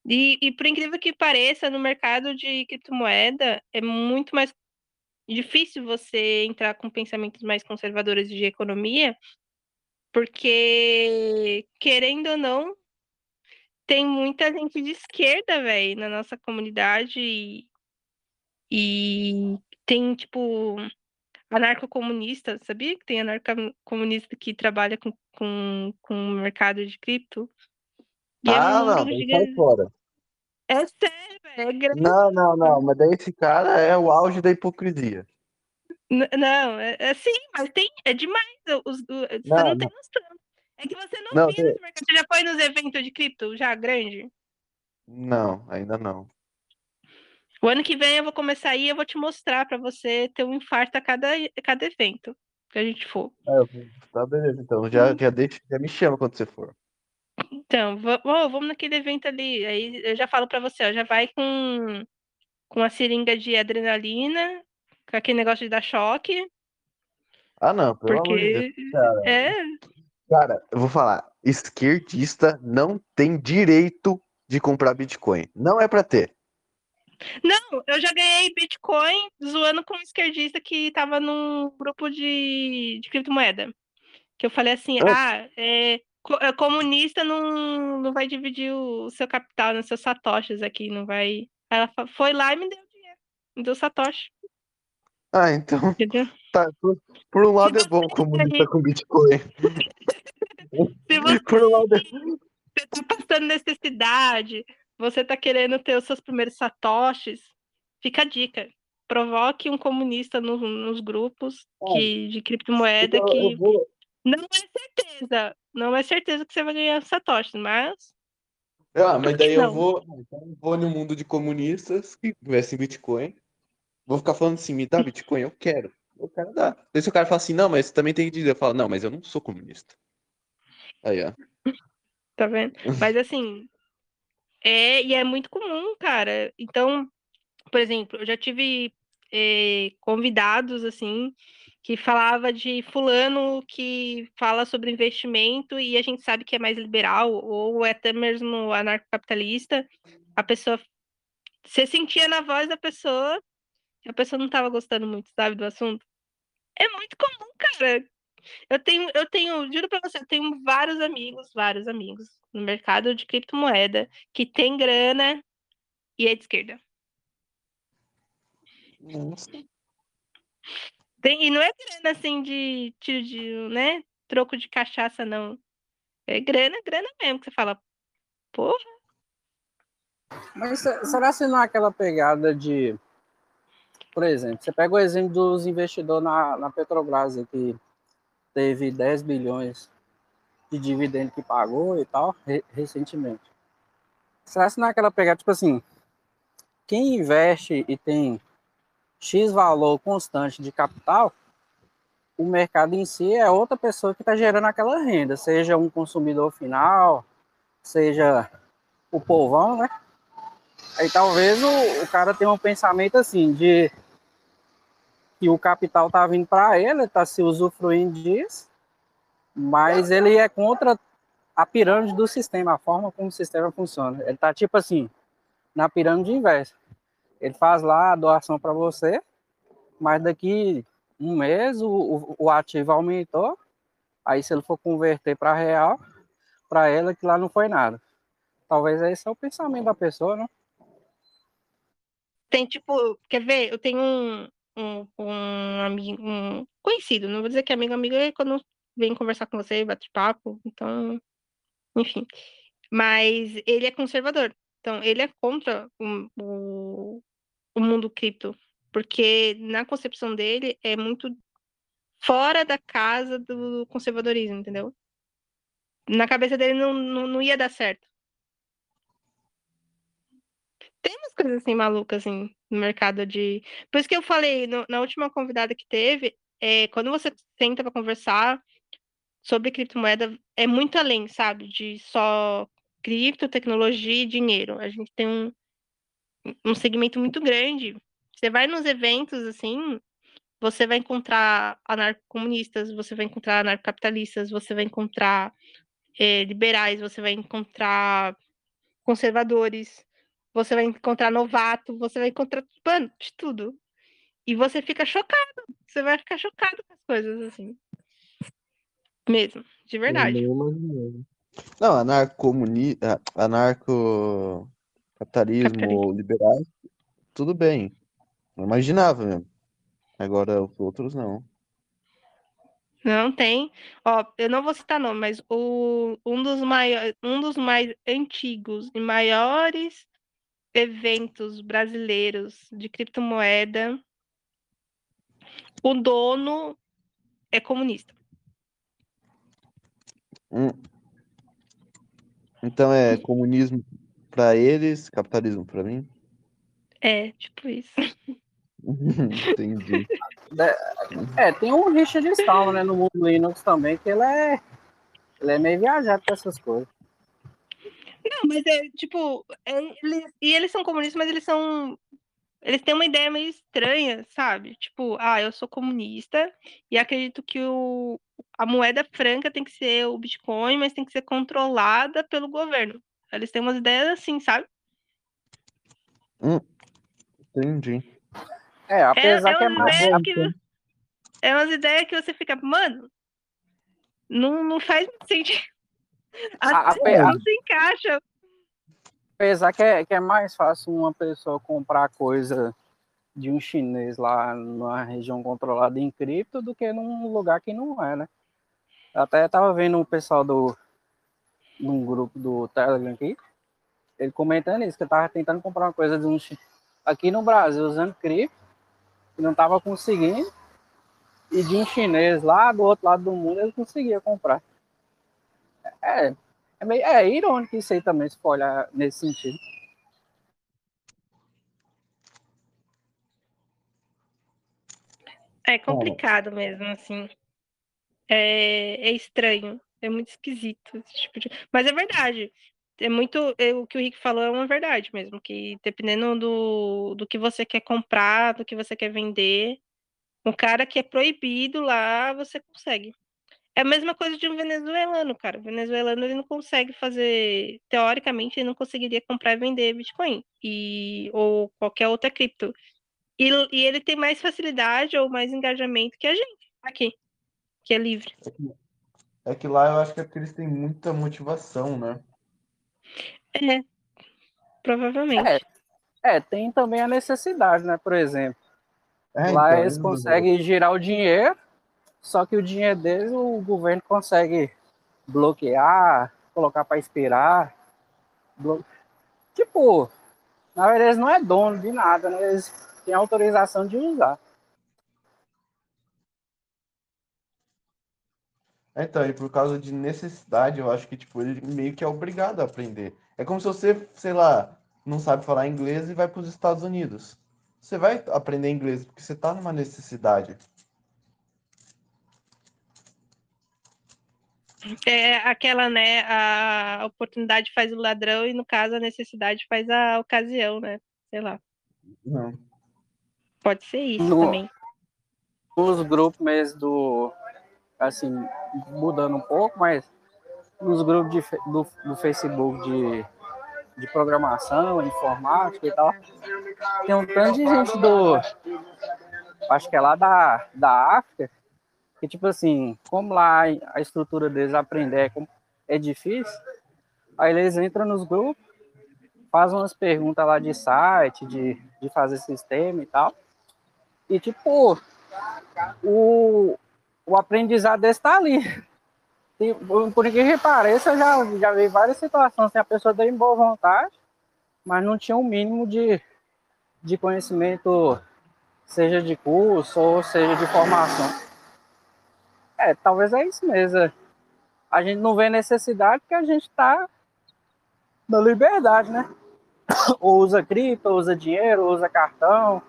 E, e por incrível que pareça, no mercado de criptomoeda é muito mais difícil você entrar com pensamentos mais conservadores de economia, porque, querendo ou não, tem muita gente de esquerda, velho, na nossa comunidade e, e tem, tipo, anarcocomunista, sabia que tem anarcocomunista que trabalha com, com, com o mercado de cripto? E é ah, não, sai fora. É sério, é grande. Não, não, não, mas daí esse cara é o auge da hipocrisia. Não, é, é sim, mas tem, é demais. Os, os, você não, não, tem noção. É que você não, não viu tem... mercado. Você já foi nos eventos de cripto já grande? Não, ainda não. O ano que vem eu vou começar aí, eu vou te mostrar para você ter um infarto a cada, a cada evento que a gente for. É, tá beleza, então. Já, já, deixa, já me chama quando você for. Então, vamos naquele evento ali. Aí eu já falo para você, ó, já vai com, com a seringa de adrenalina, com aquele negócio de dar choque. Ah, não, pelo porque... amor de Deus. Cara, é. cara, eu vou falar, esquerdista não tem direito de comprar Bitcoin. Não é para ter. Não, eu já ganhei Bitcoin zoando com um esquerdista que tava num grupo de, de criptomoeda. Que eu falei assim, ah, é, comunista não, não vai dividir o seu capital nos seus satoshis aqui, não vai. Ela foi lá e me deu dinheiro, me deu satoshi. Ah, então. Entendeu? Tá, por, por um lado é bom comunista com Bitcoin. Se você, por um lado é... você tá passando necessidade, você tá querendo ter os seus primeiros satoshis, fica a dica. Provoque um comunista no, nos grupos que, de criptomoeda então, que vou... não é certeza, não é certeza que você vai ganhar satoshis, mas ah, mas daí eu vou, então vou no mundo de comunistas que tivessem Bitcoin. Vou ficar falando assim, me dá Bitcoin, eu quero. Eu quero dar. Daí se o cara fala assim, não, mas também tem que dizer, eu falo, não, mas eu não sou comunista. Aí, ó. Tá vendo? Mas assim, é, e é muito comum, cara. Então, por exemplo, eu já tive é, convidados, assim, que falava de fulano que fala sobre investimento e a gente sabe que é mais liberal, ou é até mesmo anarcocapitalista. A pessoa. Você sentia na voz da pessoa que a pessoa não estava gostando muito, sabe, do assunto. É muito comum, cara. Eu tenho, eu tenho, juro pra você, eu tenho vários amigos, vários amigos no mercado de criptomoeda que tem grana e é de esquerda. Nossa. Tem, e não é grana assim de, de, de, né, troco de cachaça, não. É grana, grana mesmo, que você fala, porra. Mas será que não é aquela pegada de, por exemplo, você pega o exemplo dos investidores na, na Petrobras, que teve 10 bilhões de dividendo que pagou e tal, re recentemente. Será que não é aquela pegada, tipo assim, quem investe e tem X valor constante de capital, o mercado em si é outra pessoa que está gerando aquela renda, seja um consumidor final, seja o povão, né? Aí talvez o, o cara tenha um pensamento assim, de que o capital tá vindo para ele, está se usufruindo disso, mas ele é contra a pirâmide do sistema, a forma como o sistema funciona. Ele tá tipo assim, na pirâmide inversa. Ele faz lá a doação para você, mas daqui um mês o, o, ativo aumentou, aí se ele for converter para real, para ela que lá não foi nada. Talvez esse é o pensamento da pessoa, não? Tem tipo, quer ver? Eu tenho um, um, um amigo, um conhecido, não vou dizer que é amigo, amigo é quando vem conversar com você, bate papo, então, enfim. Mas ele é conservador, então ele é contra o, o mundo cripto, porque na concepção dele é muito fora da casa do conservadorismo, entendeu? Na cabeça dele não, não, não ia dar certo. Tem umas coisas assim malucas assim no mercado de. Por isso que eu falei no, na última convidada que teve, é, quando você senta para conversar, sobre criptomoeda é muito além, sabe? De só cripto, tecnologia e dinheiro. A gente tem um, um segmento muito grande. Você vai nos eventos, assim, você vai encontrar anarcomunistas, você vai encontrar anarcocapitalistas, você vai encontrar é, liberais, você vai encontrar conservadores, você vai encontrar novato, você vai encontrar, mano, de tudo. E você fica chocado. Você vai ficar chocado com as coisas, assim. Mesmo, de verdade. Não, anarcomuni... anarco capitalismo liberal, tudo bem. Não imaginava mesmo. Agora os outros não. Não tem. Ó, eu não vou citar nome, mas o, um, dos maiores, um dos mais antigos e maiores eventos brasileiros de criptomoeda o dono é comunista. Hum. Então é comunismo para eles, capitalismo para mim? É, tipo isso. Entendi. É, tem um Richard Stallman, né, no mundo Linux também, que ele é, ele é meio viajado com essas coisas. Não, mas é tipo, é, eles, e eles são comunistas, mas eles são eles têm uma ideia meio estranha, sabe? Tipo, ah, eu sou comunista e acredito que o, a moeda franca tem que ser o Bitcoin, mas tem que ser controlada pelo governo. Eles têm umas ideias assim, sabe? Hum, entendi. É, apesar é que é mais. que, é umas ideias que você fica, mano, não, não faz muito sentido. A- Às a- não se encaixa. Apesar que é, que é mais fácil uma pessoa comprar coisa de um chinês lá numa região controlada em cripto do que num lugar que não é, né? Até tava vendo o pessoal do num grupo do Telegram aqui, ele comentando isso, que eu tava tentando comprar uma coisa de um aqui no Brasil usando cripto, e não tava conseguindo, e de um chinês lá do outro lado do mundo ele conseguia comprar. É, é, meio, é irônico isso aí também, se for olhar nesse sentido. É complicado mesmo, assim. É, é estranho. É muito esquisito. esse tipo de- Mas é verdade. É muito. é, o que o Rick falou é uma verdade mesmo. Que dependendo do, do que você quer comprar, do que você quer vender, um cara que é proibido lá, você consegue. É a mesma coisa de um venezuelano, cara. O venezuelano ele não consegue fazer. Teoricamente, ele não conseguiria comprar e vender Bitcoin. E, ou qualquer outra cripto. E, e ele tem mais facilidade ou mais engajamento que a gente aqui, que é livre. É que lá eu acho que é porque eles têm muita motivação, né? É, provavelmente. É. É, tem também a necessidade, né? Por exemplo, É, lá então, eles conseguem girar o dinheiro, só que o dinheiro deles o governo consegue bloquear, colocar para expirar. blo- Tipo, na verdade eles não é dono de nada, né? Eles têm autorização de usar. Então, e por causa de necessidade, eu acho que, tipo, ele meio que é obrigado a aprender. É como se você, sei lá, não sabe falar inglês e vai para os Estados Unidos. Você vai aprender inglês porque você tá numa necessidade. É aquela, né? A oportunidade faz o ladrão e, no caso, a necessidade faz a ocasião, né? Sei lá. Não. Pode ser isso No- também. Nos grupos mesmo do. Assim, mudando um pouco, mas nos grupos de do, do Facebook de, de programação, informática e tal, tem um tanto de gente do. Acho que é lá da, da África, que tipo assim, como lá a estrutura deles aprender é, é difícil, aí eles entram nos grupos, fazem umas perguntas lá de site, de, de fazer sistema e tal. E tipo, o, o aprendizado desse tá ali. Tem- por que pareça, eu já, já vi várias situações que a pessoa tem boa vontade, mas não tinha o mínimo de, de conhecimento, seja de curso ou seja de formação. É, talvez é isso mesmo. A gente não vê necessidade porque a gente está na liberdade, né? Ou usa cripto, usa dinheiro, usa cartão.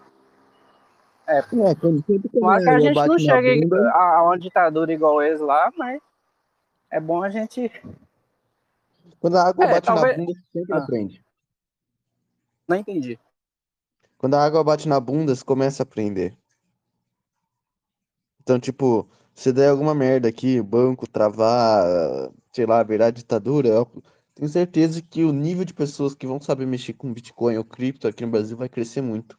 É, quando sempre que Claro que a gente não chega bunda, a, a uma ditadura igual eles lá, mas é bom a gente. Quando a água É, bate talvez- na bunda, você sempre Ah. aprende. Não entendi. Quando a água bate na bunda, você começa a aprender. Então, tipo, se der alguma merda aqui, banco travar, sei lá, virar ditadura, eu tenho certeza que o nível de pessoas que vão saber mexer com Bitcoin ou cripto aqui no Brasil vai crescer muito.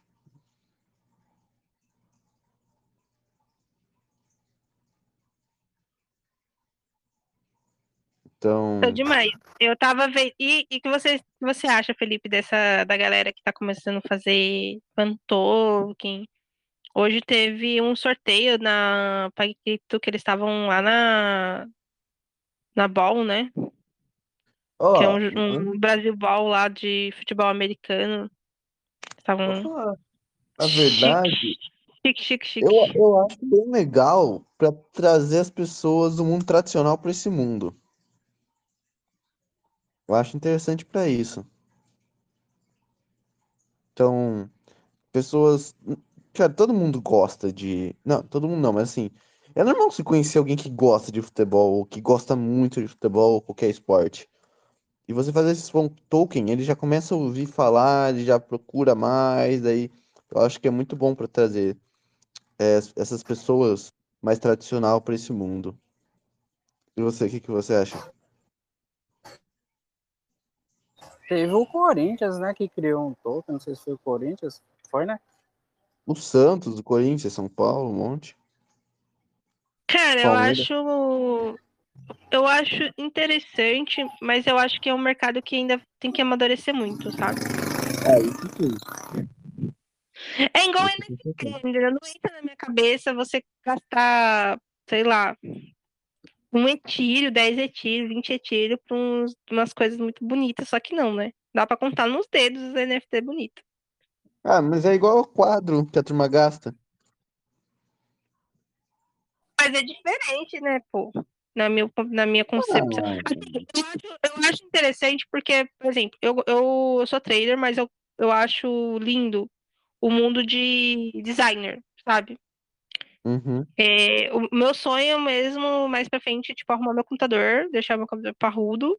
Então, Tô demais. Eu tava vendo. E o que você, você acha, Felipe, dessa da galera que tá começando a fazer fan token? Hoje teve um sorteio na PagCrypto que eles estavam lá na na Ball, né? Ó, Que é um, um Brasil Ball lá de futebol americano. Estavam a chique. verdade, Chique, chique, chique. Eu, eu acho bem legal pra trazer as pessoas do mundo tradicional pra esse mundo. Eu acho interessante pra isso. Então, pessoas. Cara, todo mundo gosta de. Não, todo mundo não, mas assim. É normal você conhecer alguém que gosta de futebol, ou que gosta muito de futebol, ou qualquer esporte. E você fazer esse token, ele já começa a ouvir falar, ele já procura mais, aí eu acho que é muito bom para trazer é, essas pessoas mais tradicional para esse mundo. E você, o que, que você acha? Teve o Corinthians, né, que criou um token, não sei se foi o Corinthians, foi, né? O Santos, o Corinthians, São Paulo, um monte. Cara, eu acho. Eu acho interessante, mas eu acho que é um mercado que ainda tem que amadurecer muito, sabe? É, isso sim. É igual certeza. entendeu? Não entra na minha cabeça você gastar, sei lá, um etílio, 10 etílio, 20 etílio pra uns, umas coisas muito bonitas, só que não, né? Dá pra contar nos dedos os NFT bonito. Ah, mas é igual o quadro que a turma gasta. Mas é diferente, né, pô? Na minha, na minha concepção. Ah, Assim, eu, acho, eu acho interessante porque, por exemplo, eu, eu, eu sou trader, mas eu, eu acho lindo o mundo de designer, sabe? Uhum. É, o meu sonho mesmo, mais pra frente, tipo, arrumar meu computador, deixar meu computador parrudo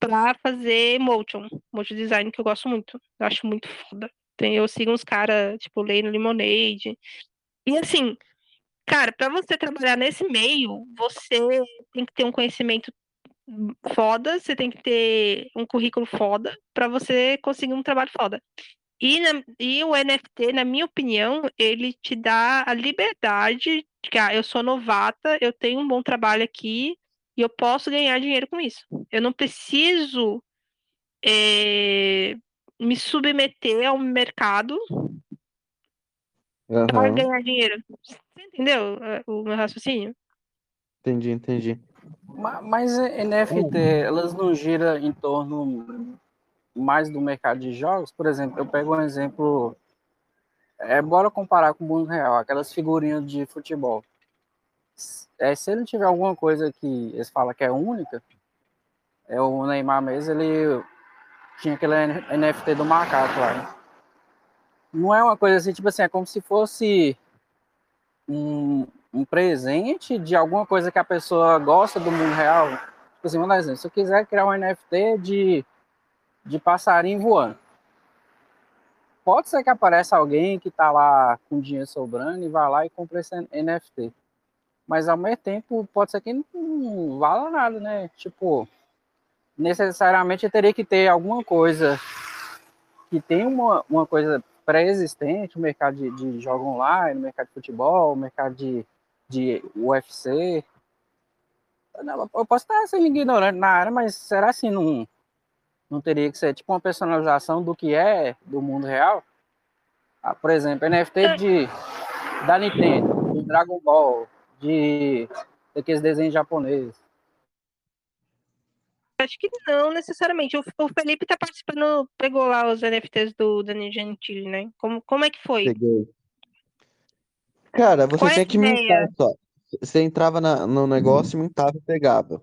pra fazer motion, motion design, que eu gosto muito. Eu acho muito foda. Tem- Eu sigo uns caras, tipo, Lei no Lemonade. E assim, cara, pra você trabalhar nesse meio, você tem que ter um conhecimento foda, você tem que ter um currículo foda pra você conseguir um trabalho foda. E, na- e o NFT, na minha opinião, ele te dá a liberdade de que ah, eu sou novata, eu tenho um bom trabalho aqui e eu posso ganhar dinheiro com isso. Eu não preciso eh, me submeter ao mercado para Aham. ganhar dinheiro. Você entendeu eh, o meu raciocínio? Entendi, entendi. Ma- Mas eh, NFT, elas não giram em torno mais do mercado de jogos? Por exemplo, eu pego um exemplo, é, bora comparar com o mundo real, aquelas figurinhas de futebol. É, se ele tiver alguma coisa que eles falam que é única, é o Neymar mesmo, ele tinha aquele NFT do macaco lá. né? Não é uma coisa assim, tipo assim, é como se fosse um, um presente de alguma coisa que a pessoa gosta do mundo real. Tipo assim, um exemplo. Se eu quiser criar um NFT de, de passarinho voando, pode ser que apareça alguém que está lá com dinheiro sobrando e vá lá e compre esse NFT. Mas ao mesmo tempo, pode ser que não, não vala nada, né? Tipo, necessariamente teria que ter alguma coisa que tem uma, uma coisa pré-existente, o mercado de, de jogo online, o mercado de futebol, o mercado de, de UFC. Eu posso estar sendo ignorante na área, mas será assim não, não teria que ser tipo uma personalização do que é do mundo real? Ah, por exemplo, NFT de, da Nintendo, de Dragon Ball, de daqueles desenhos japoneses. Acho que não necessariamente. O, o Felipe tá participando, pegou lá os NFTs do Dani Gentili, né? Como, como é que foi? Peguei. Cara, você Qual é tinha que mintar ideia? só. Você entrava na- no negócio, mintava e pegava.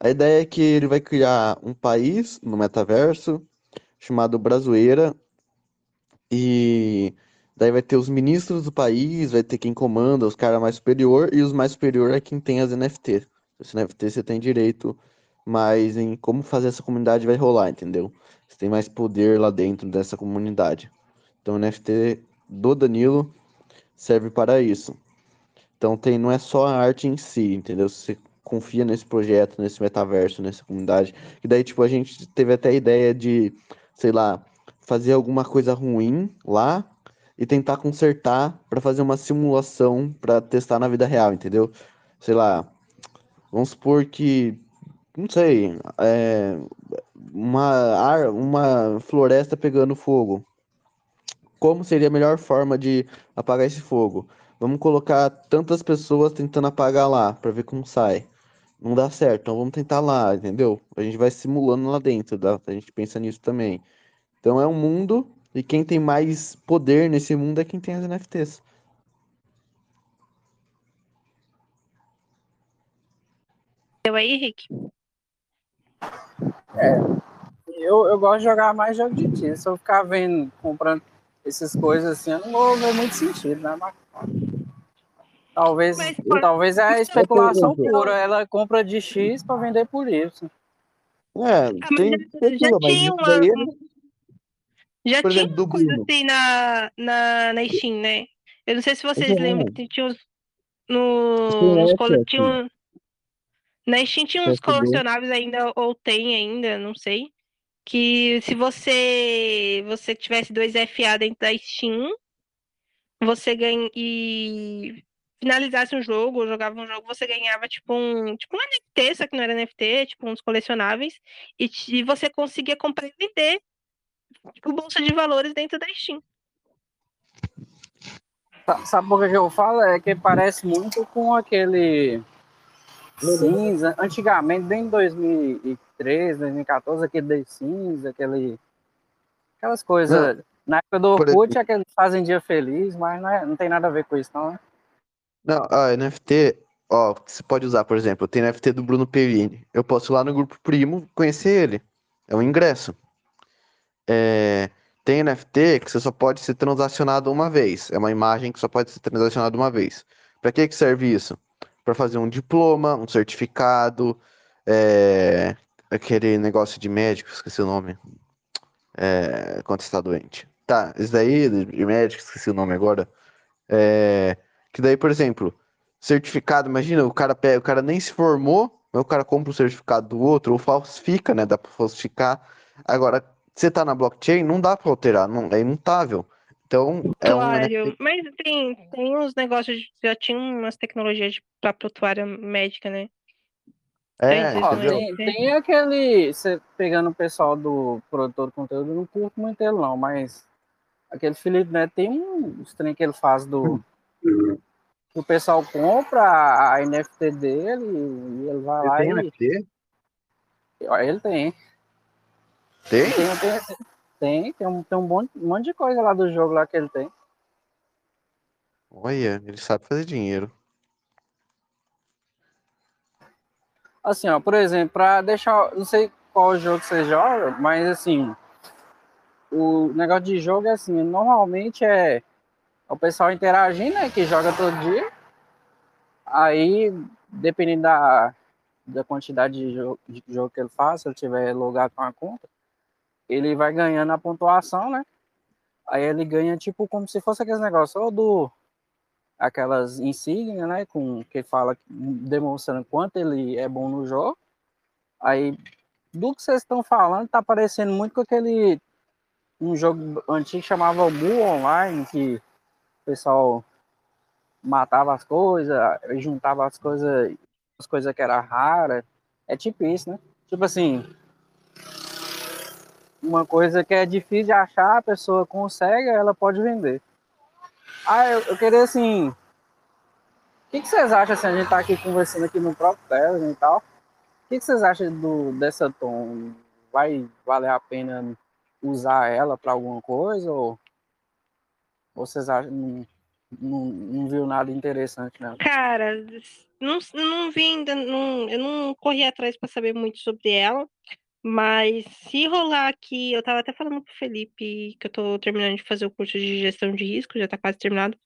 A ideia é que ele vai criar um país no metaverso chamado Brazoeira e daí vai ter os ministros do país, vai ter quem comanda, os caras mais superior e os mais superior é quem tem as NFT. Esse NFT você tem direito mais em como fazer essa comunidade vai rolar, entendeu? Você tem mais poder lá dentro dessa comunidade. Então o NFT do Danilo serve para isso. Então tem, não é só a arte em si, entendeu? Você confia nesse projeto, nesse metaverso, nessa comunidade. E daí, tipo, a gente teve até a ideia de, sei lá, fazer alguma coisa ruim lá e tentar consertar para fazer uma simulação para testar na vida real, entendeu? Sei lá, vamos supor que, não sei, é, uma, ar- uma floresta pegando fogo. Como seria a melhor forma de apagar esse fogo? Vamos colocar tantas pessoas tentando apagar lá para ver como sai não dá certo, então vamos tentar lá, entendeu? A gente vai simulando lá dentro, tá? a gente pensa nisso também. Então é um mundo, e quem tem mais poder nesse mundo é quem tem as NFTs. Eu aí, Henrique? É, eu, eu gosto de jogar mais jogo de tiro. Se eu ficar vendo, comprando essas coisas assim, eu não vou ver muito sentido, né? Mas talvez, Mas, talvez é a especulação pura. Ela compra de X para vender por Y. É, Ah, mas tem já- já tinha isso uma- daí é- Já Por tinha exemplo, uma coisa assim na, na, na Steam, né? Eu não sei se vocês Uhum. lembram que tinha uns. No, Steam nos é assim. tinha um- na Steam tinha uns colecionáveis ainda, ou tem ainda, não sei. Que se você você tivesse dois FA dentro da Steam, você ganha e finalizasse um jogo, jogava um jogo, você ganhava tipo um, tipo um NFT, só que não era NFT, tipo uns colecionáveis, e, e você conseguia comprar e vender tipo bolsa de valores dentro da Steam. Sa- Sabe por que eu falo? É que parece muito com aquele cinza. Antigamente, bem em 2013, 2014, aquele The cinza, aquele. Aquelas coisas. Na época do Orkut, aqueles fazem dia feliz, mas não, é- não tem nada a ver com isso, não. né? Não, a NFT, ó, você pode usar, por exemplo, tem NFT do Bruno Perini. Eu posso ir lá no grupo Primo conhecer ele. É um ingresso. É, tem NFT que você só pode ser transacionado uma vez. É uma imagem que só pode ser transacionada uma vez. Para que que serve isso? Para fazer um diploma, um certificado, é, aquele negócio de médico, esqueci o nome. É, quando está doente. Tá, isso daí de médico, esqueci o nome agora. É, que daí, por exemplo, certificado, imagina, o cara pega, o cara nem se formou, mas o cara compra o certificado do outro, ou falsifica, né? Dá pra falsificar. Agora, você tá na blockchain, não dá pra alterar, não, é imutável. Então, é um. NFT. Mas tem, tem uns negócios, de- já tinha umas tecnologias pra prontuário médica, né? É, Tem Ó, Entendeu? tem, tem aquele. Você pegando o pessoal do produtor de conteúdo, não curto muito ele, não, mas aquele Felipe Neto tem um os trem que ele faz do. O pessoal compra a NFT dele e ele vai Ele lá tem e. NFT? Ele tem. Tem? Tem, tem, tem, tem um, tem um monte, um monte de coisa lá do jogo lá que ele tem. Olha, ele sabe fazer dinheiro. Assim, ó, por exemplo, para deixar. Não sei qual jogo você joga, mas assim. O negócio de jogo é assim, normalmente é o pessoal interagindo, né? Que joga todo dia. Aí, dependendo da, da quantidade de jogo, de jogo que ele faz, se ele tiver logado com a conta, ele vai ganhando a pontuação, né? Aí ele ganha, tipo, como se fosse aqueles negócios, ou do. Aquelas insígnias, né? Com que fala, demonstrando quanto ele é bom no jogo. Aí, do que vocês estão falando, tá parecendo muito com aquele. Um jogo antigo que chamava Mu Online, que pessoal matava as coisas, juntava as coisas, as coisas que era rara. É tipo isso, né? Tipo assim, uma coisa que é difícil de achar, a pessoa consegue, ela pode vender. Ah, eu, eu queria assim. O que, que vocês acham assim, a gente tá aqui conversando aqui no próprio Telegram e tal? O que, que vocês acham do, dessa tom? Vai valer a pena usar ela para alguma coisa? Ou vocês acham não, não, não viu nada interessante nela? Cara, não, não vi ainda, não, eu não corri atrás para saber muito sobre ela, mas se rolar aqui, eu tava até falando pro Felipe que eu tô terminando de fazer o curso de gestão de risco, já tá quase terminado.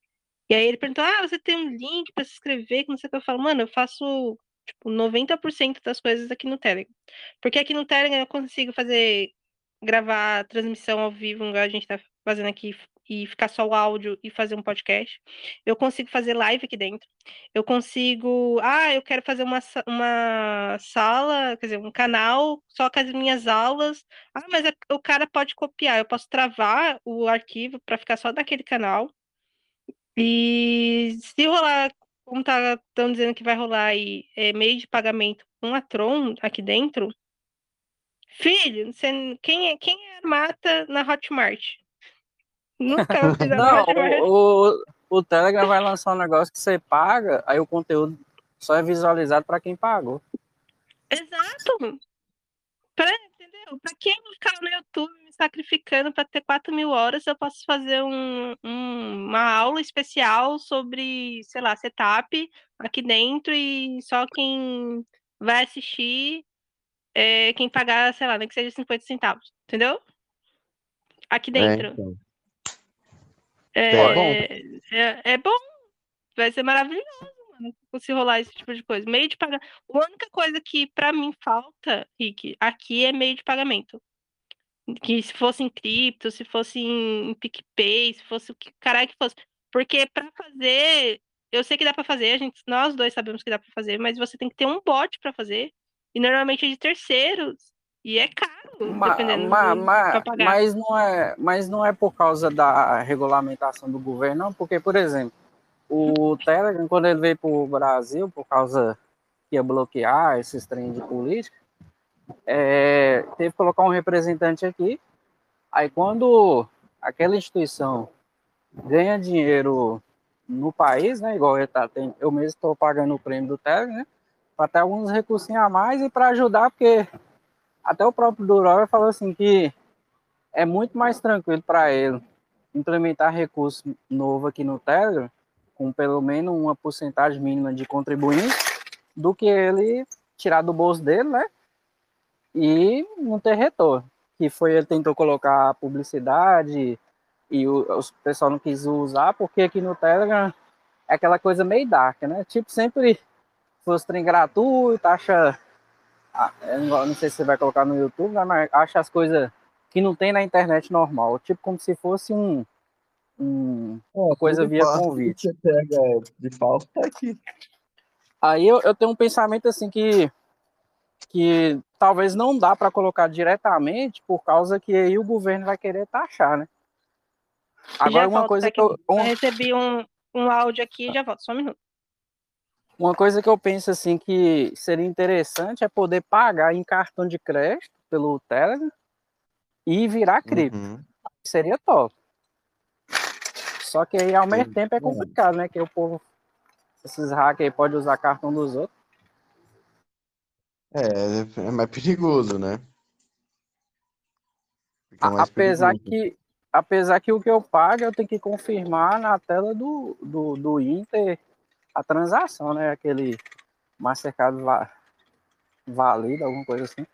E aí ele perguntou: Ah, você tem um link para se inscrever? Que não sei o que eu falo, mano, eu faço tipo 90% das coisas aqui no Telegram. Porque aqui no Telegram eu consigo fazer gravar transmissão ao vivo, igual a gente tá fazendo aqui, e ficar só o áudio e fazer um podcast. Eu consigo fazer live aqui dentro. Eu consigo. Ah, eu quero fazer uma, uma sala, quer dizer, um canal só com as minhas aulas. Ah, mas é- o cara pode copiar. Eu posso travar o arquivo para ficar só daquele canal. E se rolar, como tá estão dizendo que vai rolar aí, é, meio de pagamento com a Tron aqui dentro, filho, você, quem é quem é mata na Hotmart? Nunca Não, o, o, o Telegram vai lançar um negócio que você paga, aí o conteúdo só é visualizado para quem pagou. Exato. Pra, entendeu? Pra que eu ficar no YouTube me sacrificando para ter 4 mil horas, eu posso fazer um, um- uma aula especial sobre, sei lá, setup aqui dentro e só quem vai assistir é, quem pagar, sei lá, nem que seja 50 centavos, entendeu? Aqui É, dentro. então. É, É bom. é, é bom. Vai ser maravilhoso, mano, se rolar esse tipo de coisa. Meio de pagamento. A única coisa que pra mim falta, Rick, aqui é meio de pagamento. Que se fosse em cripto, se fosse em, PicPay, se fosse o que caralho que fosse. Porque pra fazer, eu sei que dá pra fazer, a gente, nós dois sabemos que dá pra fazer, mas você tem que ter um bot pra fazer. E normalmente é de terceiros. E é caro, Ma- dependendo ma- do, ma- pagar. mas, não é, mas não é por causa da regulamentação do governo, não, porque, por exemplo, o Telegram, quando ele veio para o Brasil, por causa que ia bloquear esses trem de política, é, teve que colocar um representante aqui. Aí, quando aquela instituição ganha dinheiro no país, né, igual ele tá, tem, eu mesmo estou pagando o prêmio do Telegram, né, para ter alguns recursos a mais e para ajudar, porque até o próprio Durov falou assim que é muito mais tranquilo para ele implementar recurso novo aqui no Telegram, com pelo menos uma porcentagem mínima de contribuintes, do que ele tirar do bolso dele, né? E não ter retorno. Que foi ele tentou colocar publicidade e o, o pessoal não quis usar, porque aqui no Telegram é aquela coisa meio dark, né? Tipo, sempre fosse trem gratuito, ah, eu não sei se você vai colocar no YouTube, né, mas acha as coisas que não tem na internet normal, tipo como se fosse um, um- uma coisa via convite. Você pega de falso, tá aqui. Aí eu, eu tenho um pensamento assim que que talvez não dá para colocar diretamente por causa que aí o governo vai querer taxar, né? Agora Já uma volto, coisa que eu, um- Eu recebi um, um áudio aqui e já volto, só um minuto. Uma coisa que eu penso assim que seria interessante é poder pagar em cartão de crédito pelo Telegram e virar cripto. Uhum. Seria top. Só que aí ao mesmo tempo é complicado, né? Que o povo, esses hackers aí podem usar cartão dos outros. É, é mais perigoso, né? Mais apesar perigoso. que apesar que o que eu pago eu tenho que confirmar na tela do, do, do Inter a transação, né? Aquele Mastercard va válido, alguma coisa assim.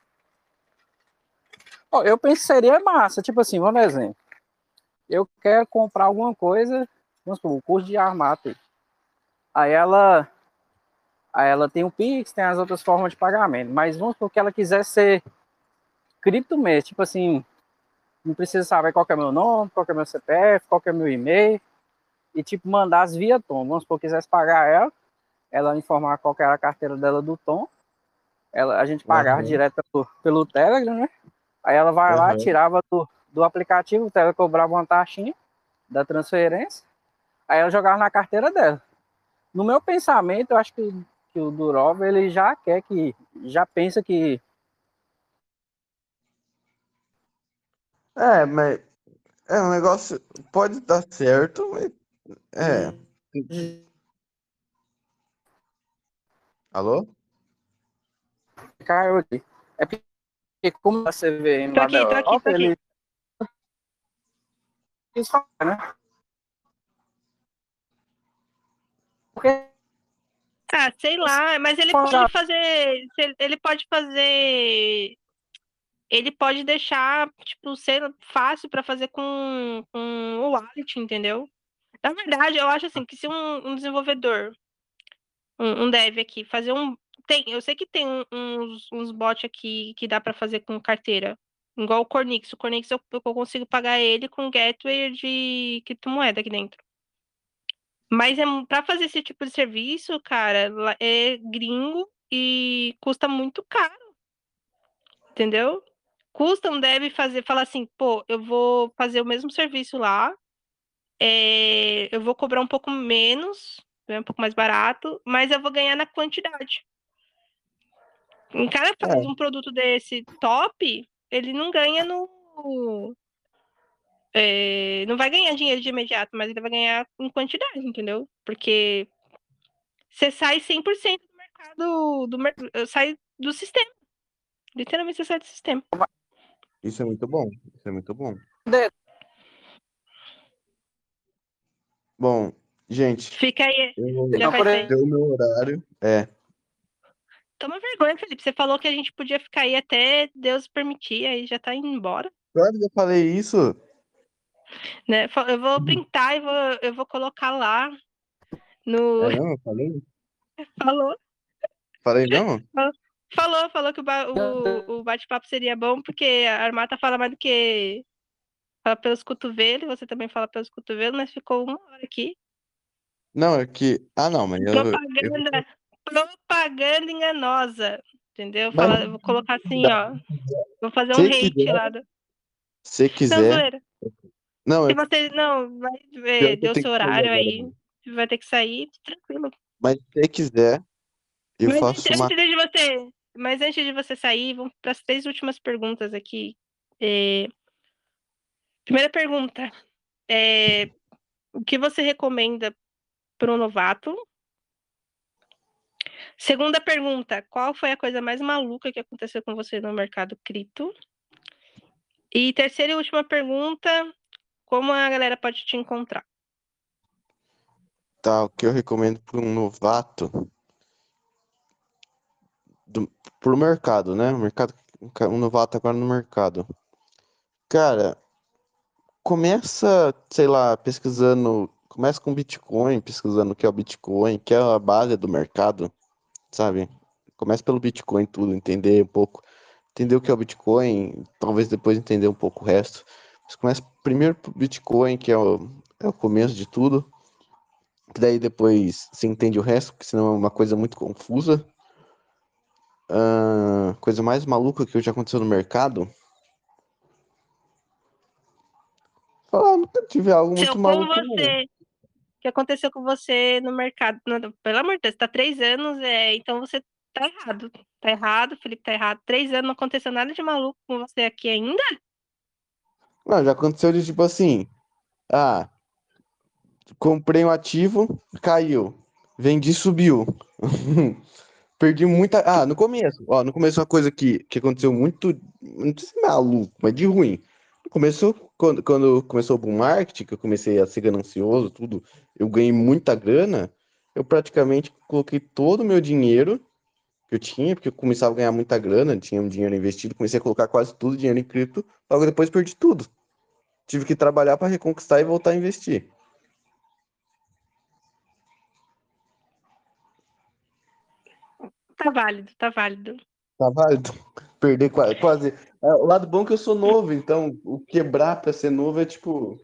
Ó, eu penso que seria massa, tipo assim, vamos exemplo. Eu quero comprar alguma coisa, vamos supor, o curso de armato. aí. Ela aí ela tem o Pix, tem as outras formas de pagamento, mas vamos supor que ela quiser ser cripto mesmo, tipo assim, não precisa saber qual é meu nome, qual é meu CPF, qual é meu e-mail, e tipo, mandar as via Tom. Vamos supor, quisesse pagar ela, ela informar qual era a carteira dela do Tom, ela, a gente pagava Aham. direto pelo, pelo Telegram, né? Aí ela vai lá, Aham. tirava do, do aplicativo, o Telegram cobrava uma taxinha da transferência, aí ela jogava na carteira dela. No meu pensamento, eu acho que, que o Durov, ele já quer que, já pensa que É, mas é um negócio. Pode dar certo, mas. É. Alô? caiu aqui. É porque como a CVM Tô lá aqui, da tô aqui, Europa, tô aqui. ele quis falar, né? Porque Ah, sei lá, mas ele pode fazer. ele- Ele pode fazer. Ele pode deixar, tipo, ser fácil pra fazer com, com o wallet, entendeu? Na verdade, eu acho assim que se um, um desenvolvedor, um, um dev aqui, fazer um. Tem, eu sei que tem uns, uns bots aqui que dá pra fazer com carteira. Igual o Cornix. O Cornix eu, eu consigo pagar ele com gateway de criptomoeda aqui dentro. Mas é para fazer esse tipo de serviço, cara, é gringo e custa muito caro. Entendeu? Custa um dev fazer, falar assim, pô, eu vou fazer o mesmo serviço lá, é, eu vou cobrar um pouco menos, né, um pouco mais barato, mas eu vou ganhar na quantidade. Um cara faz um produto desse top, ele não ganha no. é, não vai ganhar dinheiro de imediato, mas ele vai ganhar em quantidade, entendeu? Porque você sai 100% do mercado, do, sai do sistema. Literalmente você sai do sistema. Isso é muito bom. Isso é muito bom. De- Bom, gente, Fica aí. eu Já deu o meu horário. É. Toma vergonha, Felipe. Você falou que a gente podia ficar aí até Deus permitir, aí já tá indo embora. Claro que eu falei isso. Né? Eu vou printar e vou, eu vou colocar lá no. É não, eu falei? Falou. Falei não? Falou, falou que o, o, o bate-papo seria bom, porque a Armata fala mais do que fala pelos cotovelos, você também fala pelos cotovelos, mas ficou uma hora aqui. Não, é que. Ah, não, mas eu. Propaganda, eu... propaganda enganosa. Entendeu? Fala, eu vou colocar assim, ó. Vou fazer um hate quiser, lá. Do... Se quiser. Não, não, se você não vai ver, deu seu horário aí, vai ter que sair, tranquilo. Mas se quiser, eu mas faço antes, uma. de você, mas antes de você sair, vamos para as três últimas perguntas aqui. É... Primeira pergunta. É... O que você recomenda para um novato? Segunda pergunta, qual foi a coisa mais maluca que aconteceu com você no mercado cripto? E terceira e última pergunta, como a galera pode te encontrar? Tá, o que eu recomendo para um novato do, pro mercado, né? O mercado, um novato agora no mercado. Cara, começa, sei lá, pesquisando, começa com Bitcoin, pesquisando o que é o Bitcoin, que é a base do mercado, sabe? Começa pelo Bitcoin tudo, entender um pouco, entender o que é o Bitcoin, talvez depois entender um pouco o resto. Mas começa primeiro pro Bitcoin, que é o, é o começo de tudo. Que daí depois você entende o resto, porque senão é uma coisa muito confusa. Uh, coisa mais maluca que já aconteceu no mercado. Falar, nunca tive algo muito Seu, maluco. Você, o que aconteceu com você no mercado? Não, pelo amor de Deus, tá três anos, é, então você tá errado. Tá errado, Felipe tá errado. Três anos não aconteceu nada de maluco com você aqui ainda? Não, já aconteceu de tipo assim. Ah, comprei um ativo, caiu. Vendi, subiu. Perdi muita. Ah, no começo. Ó, no começo uma coisa que, que aconteceu muito. Não sei se é maluco, mas de ruim. No começo, quando, quando começou o bull market, que eu comecei a ser ganancioso, tudo, eu ganhei muita grana. Eu praticamente coloquei todo o meu dinheiro que eu tinha, porque eu começava a ganhar muita grana, tinha um dinheiro investido, comecei a colocar quase tudo dinheiro em cripto, logo depois perdi tudo. Tive que trabalhar para reconquistar e voltar a investir. Tá válido, tá válido. Tá válido. Perder quase. quase. É, o lado bom é que eu sou novo, então o quebrar para ser novo é tipo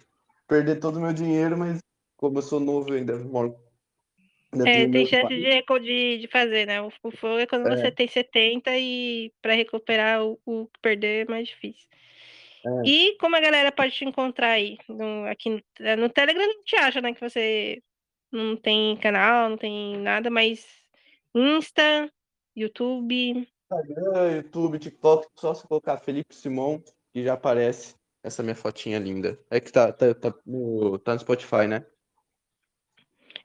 perder todo o meu dinheiro, mas como eu sou novo eu ainda moro. Ainda é, tem chance de, de, de, fazer, né? O, o fogo é quando é. você tem 70 e para recuperar o, o, perder é mais difícil. É. E como a galera pode te encontrar aí? No, aqui no, no Telegram não te acha, né? Que você não tem canal, não tem nada, mas Insta, YouTube. Instagram, YouTube, TikTok, só se colocar Felipe Simon que já aparece essa minha fotinha linda. É que tá, tá, tá, no, tá no Spotify, né?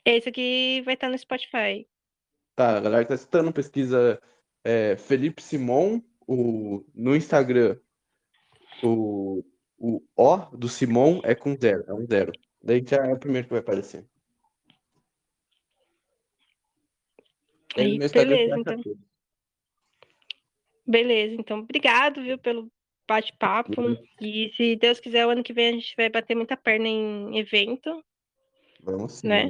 Esse aqui vai estar tá no Spotify. Tá, a galera que tá citando, pesquisa é, Felipe Simon o, no Instagram. O, o O do Simon é com zero, é um zero. Daí já é o primeiro que vai aparecer. Aí, beleza, então. Beleza, então, obrigado, viu, pelo bate-papo. E se Deus quiser, o ano que vem a gente vai bater muita perna em evento. Vamos sim, né?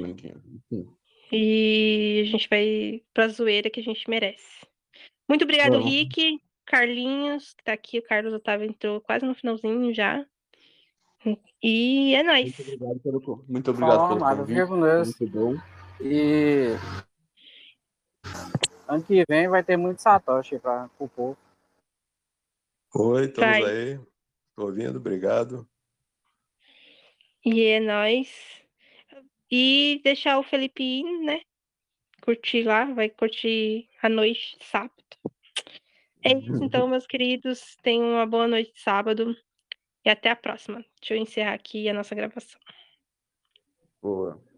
E a gente vai pra zoeira que a gente merece. Muito obrigado, Vamos. Rick, Carlinhos, que tá aqui. O Carlos Otávio entrou quase no finalzinho já. E é nóis. Muito obrigado pelo, muito obrigado Fala, pelo amado, convite. Muito bom. E ano que vem vai ter muito Satoshi para o povo. Oi, estamos vai. aí. Tô ouvindo, obrigado. E é nóis. E deixar o Felipe ir, né? Curtir lá, vai curtir a noite de sábado. É isso então, meus queridos. Tenham uma boa noite de sábado. E até a próxima. Deixa eu encerrar aqui a nossa gravação. Boa.